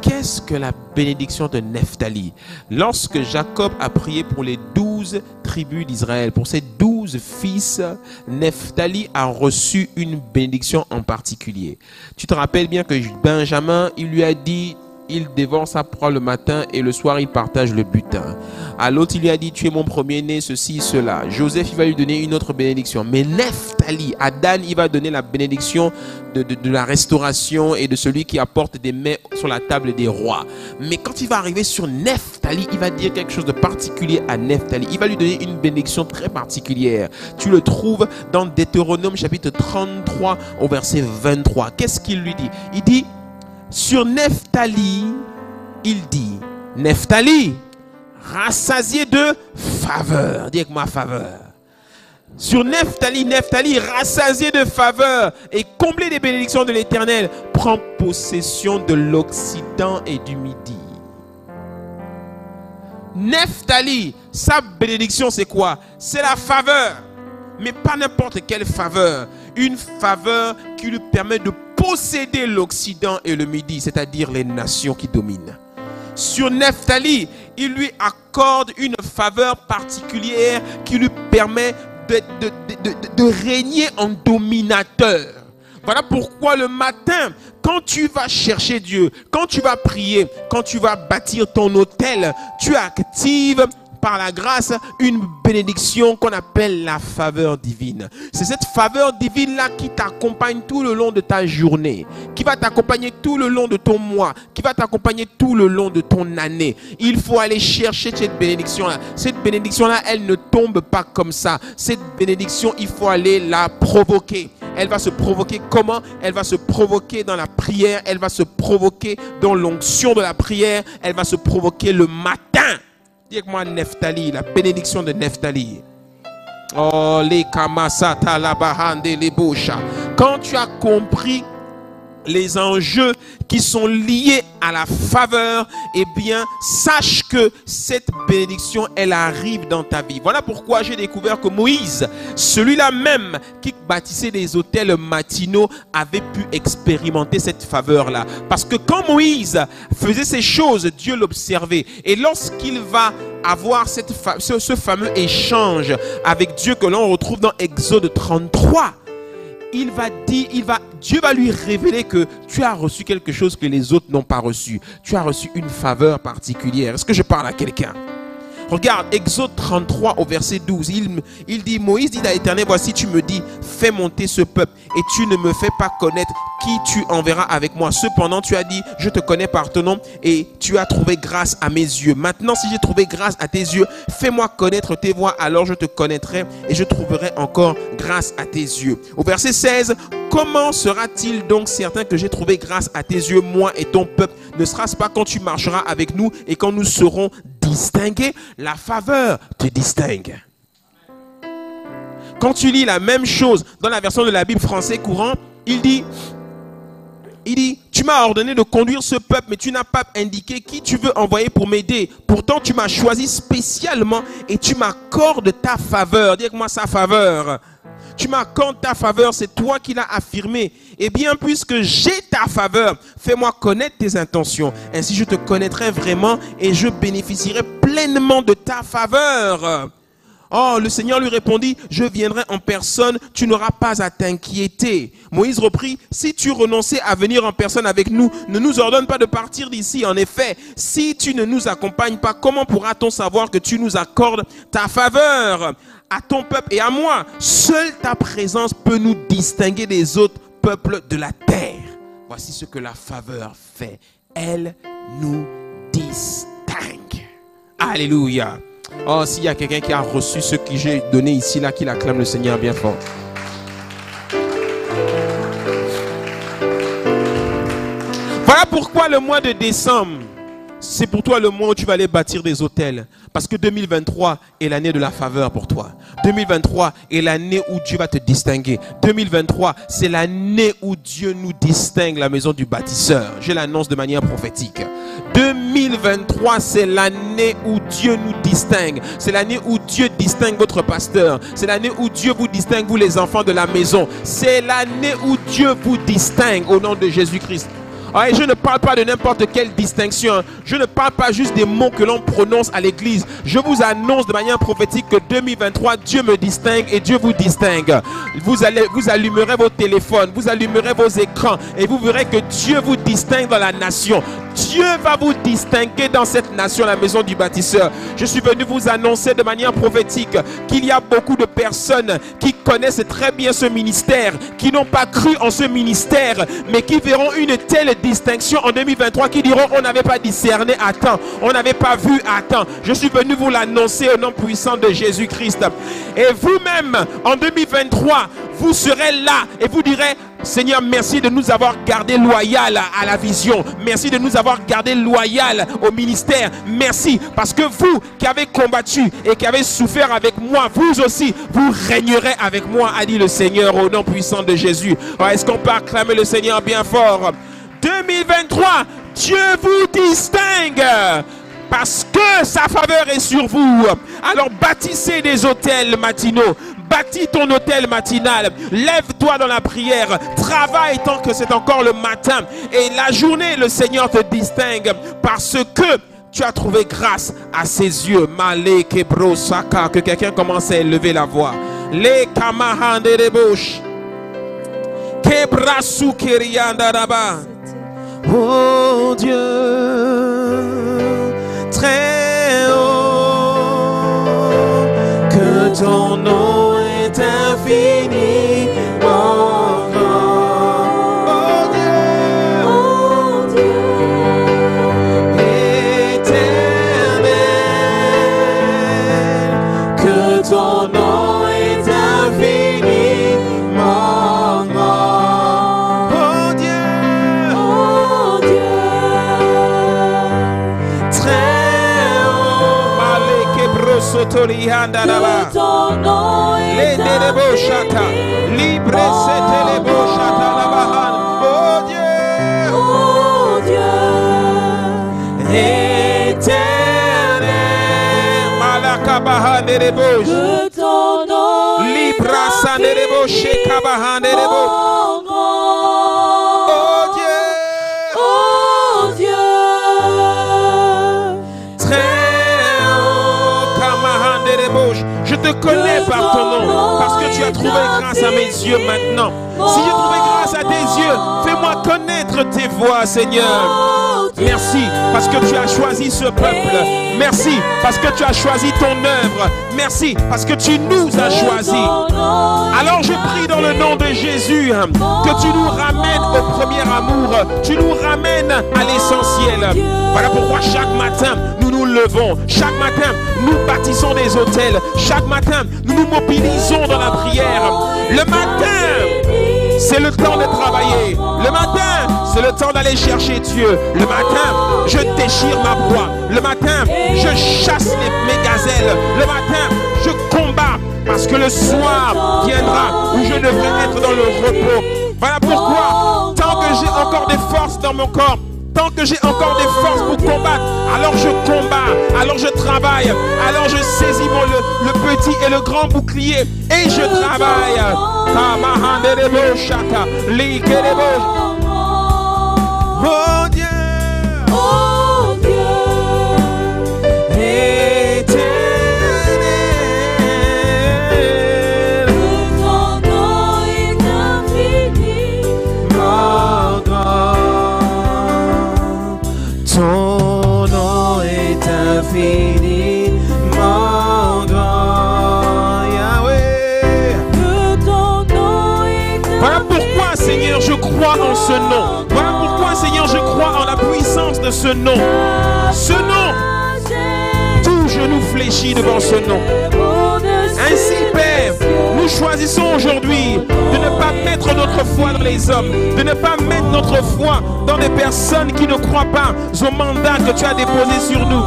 Qu'est-ce que la bénédiction de Nephtali? Lorsque Jacob a prié pour les douze tribus d'Israël, pour ses douze fils, Nephtali a reçu une bénédiction en particulier. Tu te rappelles bien que Benjamin, il lui a dit, il dévore sa proie le matin et le soir il partage le butin. À l'autre, il lui a dit, tu es mon premier-né, ceci, cela. Joseph, il va lui donner une autre bénédiction. Mais Nephtali, à il va donner la bénédiction de, la restauration et de celui qui apporte des mets sur la table des rois. Mais quand il va arriver sur Nephtali, il va dire quelque chose de particulier à Nephtali. Il va lui donner une bénédiction très particulière. Tu le trouves dans Deutéronome chapitre 33 au verset 23. Qu'est-ce qu'il lui dit? Il dit, sur Nephtali, il dit, Nephtali, rassasié de faveur. Dis avec moi faveur. Sur Nephtali, Nephtali, rassasié de faveur et comblé des bénédictions de l'Éternel, prend possession de l'Occident et du Midi. Nephtali, sa bénédiction, c'est quoi? C'est la faveur. Mais pas n'importe quelle faveur. Une faveur qui lui permet de posséder l'Occident et le Midi, c'est-à-dire les nations qui dominent. Sur Nephtali, il lui accorde une faveur particulière qui lui permet de, régner en dominateur. Voilà pourquoi le matin, quand tu vas chercher Dieu, quand tu vas prier, quand tu vas bâtir ton hôtel, tu actives par la grâce une bénédiction qu'on appelle la faveur divine. C'est cette faveur divine-là qui t'accompagne tout le long de ta journée, qui va t'accompagner tout le long de ton mois, qui va t'accompagner tout le long de ton année. Il faut aller chercher cette bénédiction-là. Cette bénédiction-là, elle ne tombe pas comme ça. Cette bénédiction, il faut aller la provoquer. Elle va se provoquer comment? Elle va se provoquer dans la prière, elle va se provoquer dans l'onction de la prière, elle va se provoquer le matin. Dis avec moi Neftali, la bénédiction de Neftali. Oh, les kamasata la les Quand tu as compris les enjeux qui sont liés à la faveur, eh bien, sache que cette bénédiction, elle arrive dans ta vie. Voilà pourquoi j'ai découvert que Moïse, celui-là même qui bâtissait des hôtels matinaux, avait pu expérimenter cette faveur-là. Parce que quand Moïse faisait ces choses, Dieu l'observait. Et lorsqu'il va avoir ce fameux échange avec Dieu que l'on retrouve dans Exode 33, il va dire, il va, Dieu va lui révéler que tu as reçu quelque chose que les autres n'ont pas reçu. Tu as reçu une faveur particulière. Est-ce que je parle à quelqu'un? Regarde, Exode 33 au verset 12. Il, dit, Moïse dit à l'Éternel, voici tu me dis, fais monter ce peuple et tu ne me fais pas connaître qui tu enverras avec moi. Cependant, tu as dit, je te connais par ton nom et tu as trouvé grâce à mes yeux. Maintenant, si j'ai trouvé grâce à tes yeux, fais-moi connaître tes voix, alors je te connaîtrai et je trouverai encore grâce à tes yeux. Au verset 16, comment sera-t-il donc certain que j'ai trouvé grâce à tes yeux, moi et ton peuple? Ne sera-ce pas quand tu marcheras avec nous et quand nous serons distinguer, la faveur te distingue. Quand tu lis la même chose dans la version de la Bible français courant, il dit, il dit, tu m'as ordonné de conduire ce peuple, mais tu n'as pas indiqué qui tu veux envoyer pour m'aider. Pourtant, tu m'as choisi spécialement et tu m'accordes ta faveur. Dis-moi sa faveur tu m'accordes ta faveur, c'est toi qui l'as affirmé. Eh bien, puisque j'ai ta faveur, fais-moi connaître tes intentions. Ainsi, je te connaîtrai vraiment et je bénéficierai pleinement de ta faveur. Oh, le Seigneur lui répondit, je viendrai en personne, tu n'auras pas à t'inquiéter. Moïse reprit, si tu renonçais à venir en personne avec nous, ne nous ordonne pas de partir d'ici. En effet, si tu ne nous accompagnes pas, comment pourra-t-on savoir que tu nous accordes ta faveur? À ton peuple et à moi. Seule ta présence peut nous distinguer des autres peuples de la terre. Voici ce que la faveur fait. Elle nous distingue. Alléluia. Oh, s'il y a quelqu'un qui a reçu ce que j'ai donné ici, là, qui acclame le Seigneur bien fort. Voilà pourquoi le mois de décembre, c'est pour toi le mois où tu vas aller bâtir des hôtels. Parce que 2023 est l'année de la faveur pour toi. 2023 est l'année où Dieu va te distinguer. 2023, c'est l'année où Dieu nous distingue la maison du bâtisseur. Je l'annonce de manière prophétique. 2023, c'est l'année où Dieu nous distingue. C'est l'année où Dieu distingue votre pasteur. C'est l'année où Dieu vous distingue, vous les enfants de la maison. C'est l'année où Dieu vous distingue au nom de Jésus-Christ. Ah, je ne parle pas de n'importe quelle distinction. Je ne parle pas juste des mots que l'on prononce à l'église. Je vous annonce de manière prophétique que 2023, Dieu me distingue et Dieu vous distingue. Vous, allez, vous allumerez vos téléphones, vous allumerez vos écrans et vous verrez que Dieu vous distingue dans la nation. Dieu va vous distinguer dans cette nation, la maison du bâtisseur. Je suis venu vous annoncer de manière prophétique qu'il y a beaucoup de personnes qui connaissent très bien ce ministère, qui n'ont pas cru en ce ministère, mais qui verront une telle distinction en 2023, qui diront on n'avait pas discerné à temps, on n'avait pas vu à temps. Je suis venu vous l'annoncer au nom puissant de Jésus-Christ. Et vous-même, en 2023, vous serez là et vous direz, Seigneur, merci de nous avoir gardé loyal à la vision. Merci de nous avoir gardé loyal au ministère. Merci parce que vous qui avez combattu et qui avez souffert avec moi, vous aussi, vous régnerez avec moi, a dit le Seigneur au nom puissant de Jésus. Est-ce qu'on peut acclamer le Seigneur bien fort? 2023, Dieu vous distingue parce que sa faveur est sur vous. Alors bâtissez des hôtels matinaux. Bâtis ton hôtel matinal. Lève-toi dans la prière. Travaille tant que c'est encore le matin. Et la journée, le Seigneur te distingue parce que tu as trouvé grâce à ses yeux. Malé. Que quelqu'un commence à élever la voix. Les kamahande de. Oh Dieu, très haut, que ton nom est infini. Brosotori que handaraba. ton nom Le est derebo shata. infini. Libre setelebo shata labahan. Oh Dieu. Oh Dieu, éternel. Malakabahan derebo. que ton nom est Libra sanderebo shekabahan derebo. Je te connais par ton nom parce que tu as trouvé grâce à mes yeux maintenant. Si j'ai trouvé grâce à tes yeux, fais-moi connaître tes voix, Seigneur. Merci parce que tu as choisi ce peuple. Merci parce que tu as choisi ton œuvre. Merci parce que tu nous as choisis. Alors je prie dans le nom de Jésus hein, que tu nous ramènes au premier amour, tu nous ramènes à l'essentiel. Voilà pourquoi chaque matin nous levons, chaque matin nous bâtissons des hôtels, chaque matin nous nous mobilisons dans la prière. Le matin, c'est le temps de travailler. Le matin, c'est le temps d'aller chercher Dieu. Le matin, je déchire ma proie. Le matin, je chasse les, mes gazelles. Le matin, je combats parce que le soir viendra où je devrais être dans le repos. Voilà pourquoi, tant que j'ai encore des forces dans mon corps, tant que j'ai encore des forces pour combattre, alors je combats, alors je travaille, alors je saisis mon, le, le petit et le grand bouclier et je travaille. Nom. Voilà pourquoi, Seigneur, je crois en la puissance de ce nom. Ce nom, tout genou fléchit devant ce nom. Ainsi, Père, nous choisissons aujourd'hui de ne pas mettre notre foi dans les hommes, de ne pas mettre notre foi dans des personnes qui ne croient pas au mandat que tu as déposé sur nous.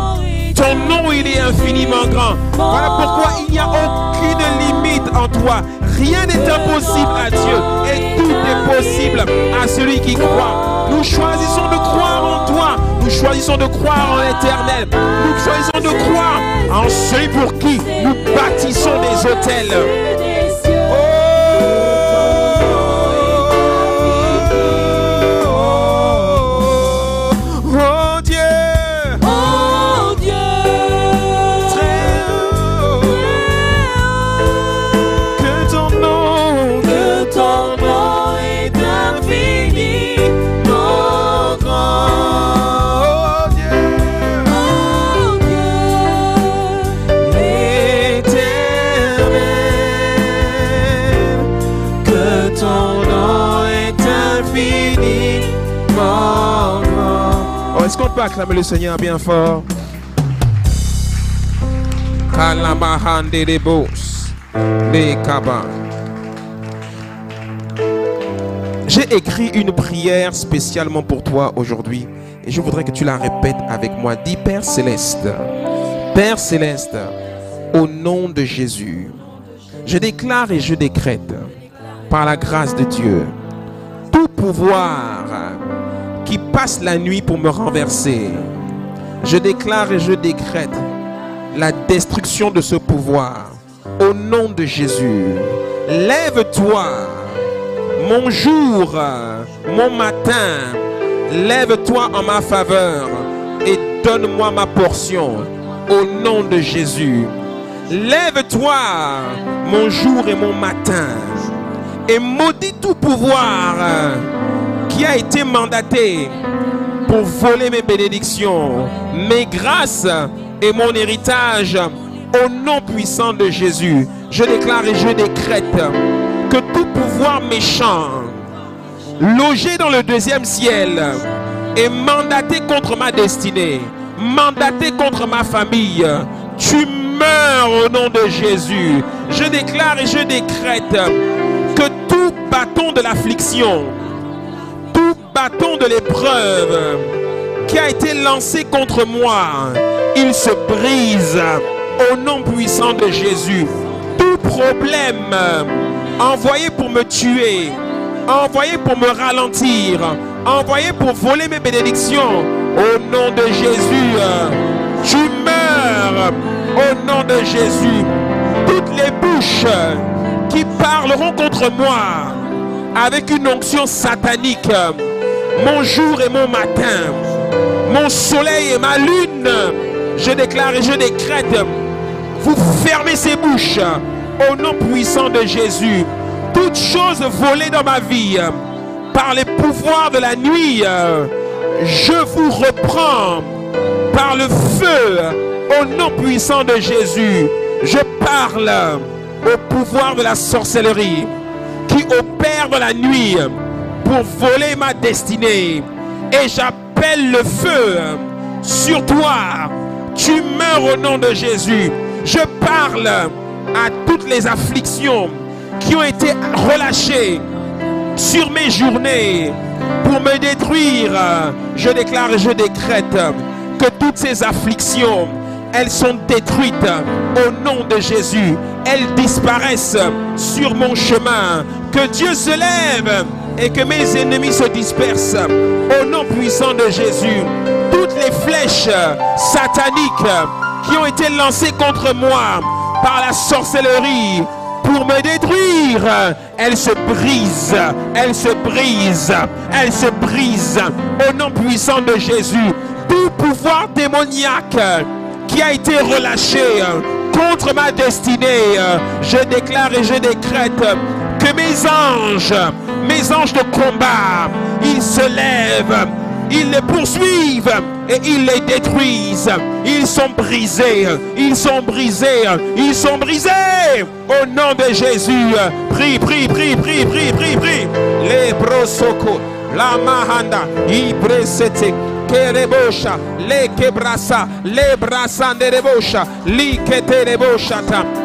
Ton nom, il est infiniment grand. Voilà pourquoi il n'y a aucune limite en toi. Rien n'est impossible à Dieu et tout est possible à celui qui croit. Nous choisissons de croire en toi. Nous choisissons de croire en l'éternel. Nous choisissons de croire en celui pour qui nous bâtissons des hôtels. Peut acclamer le Seigneur bien fort? J'ai écrit une prière spécialement pour toi aujourd'hui et je voudrais que tu la répètes avec moi. Dis Père céleste, Père céleste, au nom de Jésus, je déclare et je décrète par la grâce de Dieu tout pouvoir qui passe la nuit pour me renverser. Je déclare et je décrète la destruction de ce pouvoir au nom de Jésus. Lève-toi mon jour, mon matin, lève-toi en ma faveur et donne-moi ma portion au nom de Jésus. Lève-toi mon jour et mon matin et maudis tout pouvoir qui a été mandaté pour voler mes bénédictions, mes grâces et mon héritage au nom puissant de Jésus. Je déclare et je décrète que tout pouvoir méchant logé dans le deuxième ciel et mandaté contre ma destinée, mandaté contre ma famille, tu meurs au nom de Jésus. Je déclare et je décrète que tout bâton de l'affliction, bâton de l'épreuve qui a été lancé contre moi, il se brise au nom puissant de Jésus. Tout problème envoyé pour me tuer, envoyé pour me ralentir, envoyé pour voler mes bénédictions, au nom de Jésus, tu meurs au nom de Jésus. Toutes les bouches qui parleront contre moi avec une onction satanique, mon jour et mon matin, mon soleil et ma lune, je déclare et je décrète, vous fermez ces bouches. Au nom puissant de Jésus. Toutes choses volées dans ma vie. Par les pouvoirs de la nuit, je vous reprends. Par le feu. Au nom puissant de Jésus. Je parle au pouvoir de la sorcellerie qui opère dans la nuit pour voler ma destinée. Et j'appelle le feu sur toi. Tu meurs au nom de Jésus. Je parle à toutes les afflictions qui ont été relâchées sur mes journées pour me détruire. Je déclare et je décrète que toutes ces afflictions, elles sont détruites au nom de Jésus. Elles disparaissent sur mon chemin. Que Dieu se lève et que mes ennemis se dispersent au nom puissant de Jésus. Toutes les flèches sataniques qui ont été lancées contre moi par la sorcellerie pour me détruire, elles se brisent, elles se brisent, elles se brisent au nom puissant de Jésus. Tout pouvoir démoniaque qui a été relâché contre ma destinée, je déclare et je décrète que mes anges, mes anges de combat, ils se lèvent, ils les poursuivent et ils les détruisent. Ils sont brisés, ils sont brisés, ils sont brisés. Au nom de Jésus, prie, prie, prie, prie, prie, prie, prie. Les brosoko, la mahanda, ibresete. Kerebosha, le kebrasa, le brasa de rebosha, li kete reboshata.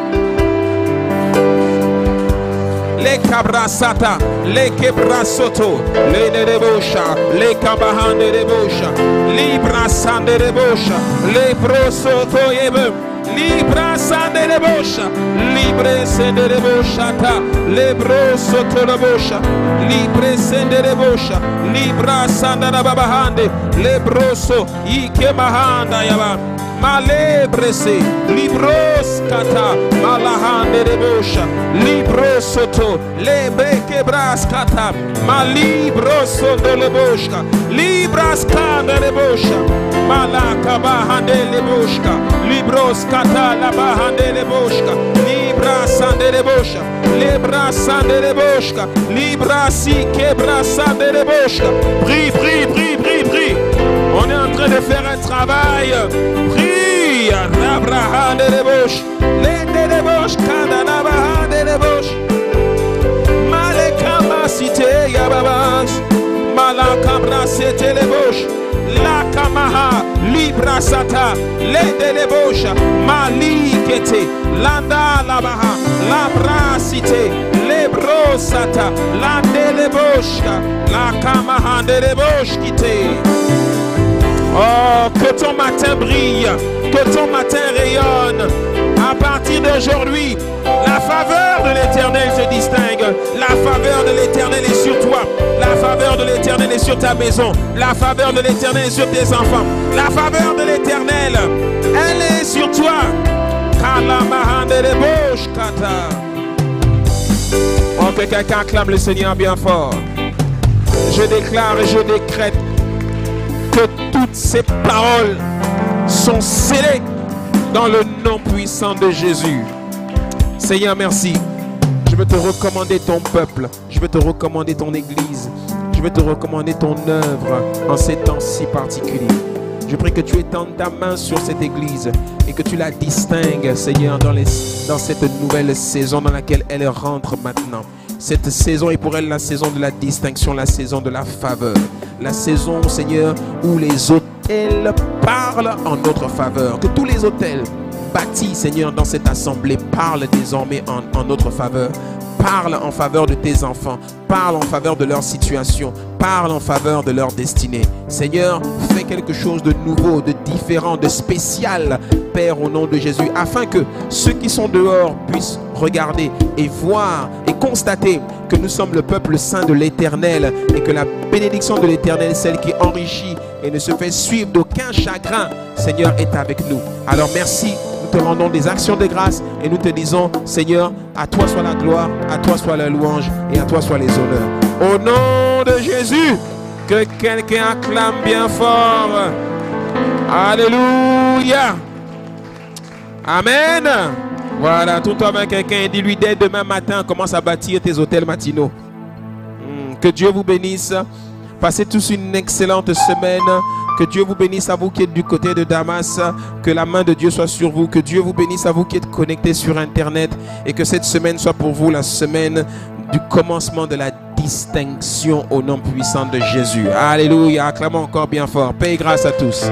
Le cabrasata, le quebrasoto, le nerebosha, le cabahande rebosha, libra sande rebosha, le prosoto yebe, libra sande rebosha, libre sende reboshata, le brosoto rebosha, libre sende rebosha, libra sanda rababahande, le broso, ike mahanda yaba. Malebrese, libros kata, malahande rebosha, librosoto, lebre quebras kata, malibroso de lebosca, libras kanda rebosha, malaka bahande lebosca, libros kata la bahande lebosca, libras sande rebosha, lebras sande rebosca, libras si quebras sande rebosca, prie, prie, prie, prie, prie. On est en train de faire un travail. Rabrahan de debauche. Les de debauche. Kadanabahan de debauche. Malekama cité Yababas. Malakabra debauche. La kamaha libra sata le de debauche. Malikete. Landa labaha. La brasite. Le brosata. La de. Boshka, la Kamahande de Boshkite. Oh, que ton matin brille, que ton matin rayonne. À partir d'aujourd'hui, la faveur de l'éternel se distingue. La faveur de l'éternel est sur toi. La faveur de l'éternel est sur ta maison. La faveur de l'éternel est sur tes enfants. La faveur de l'éternel, elle est sur toi. Oh, que quelqu'un acclame le Seigneur bien fort. Je déclare et je décrète que ces paroles sont scellées dans le nom puissant de Jésus. Seigneur, merci. Je veux te recommander ton peuple. Je veux te recommander ton église. Je veux te recommander ton œuvre en ces temps si particuliers. Je prie que tu étendes ta main sur cette église et que tu la distingues, Seigneur, dans cette nouvelle saison dans laquelle elle rentre maintenant. Cette saison est pour elle la saison de la distinction, la saison de la faveur. La saison, Seigneur, où les hôtels parlent en notre faveur. Que tous les hôtels bâtis, Seigneur, dans cette assemblée parlent désormais en, notre faveur. Parle en faveur de tes enfants. Parle en faveur de leur situation. Parle en faveur de leur destinée. Seigneur, fais quelque chose de nouveau, de différent, de spécial, Père, au nom de Jésus, afin que ceux qui sont dehors puissent regarder et voir constater que nous sommes le peuple saint de l'Éternel et que la bénédiction de l'Éternel, celle qui enrichit et ne se fait suivre d'aucun chagrin, Seigneur, est avec nous. Alors merci nous te rendons des actions de grâce et nous te disons, Seigneur, à toi soit la gloire, à toi soit la louange et à toi soit les honneurs. Au nom de Jésus, que quelqu'un acclame bien fort. Alléluia. Amen. Voilà, tout avec quelqu'un et dis-lui dès demain matin, commence à bâtir tes hôtels matinaux. Hmm, Que Dieu vous bénisse. Passez tous une excellente semaine. Que Dieu vous bénisse à vous qui êtes du côté de Damas. Que la main de Dieu soit sur vous. Que Dieu vous bénisse à vous qui êtes connectés sur Internet. Et que cette semaine soit pour vous la semaine du commencement de la distinction au nom puissant de Jésus. Alléluia. Acclamons encore bien fort. Paix et grâce à tous.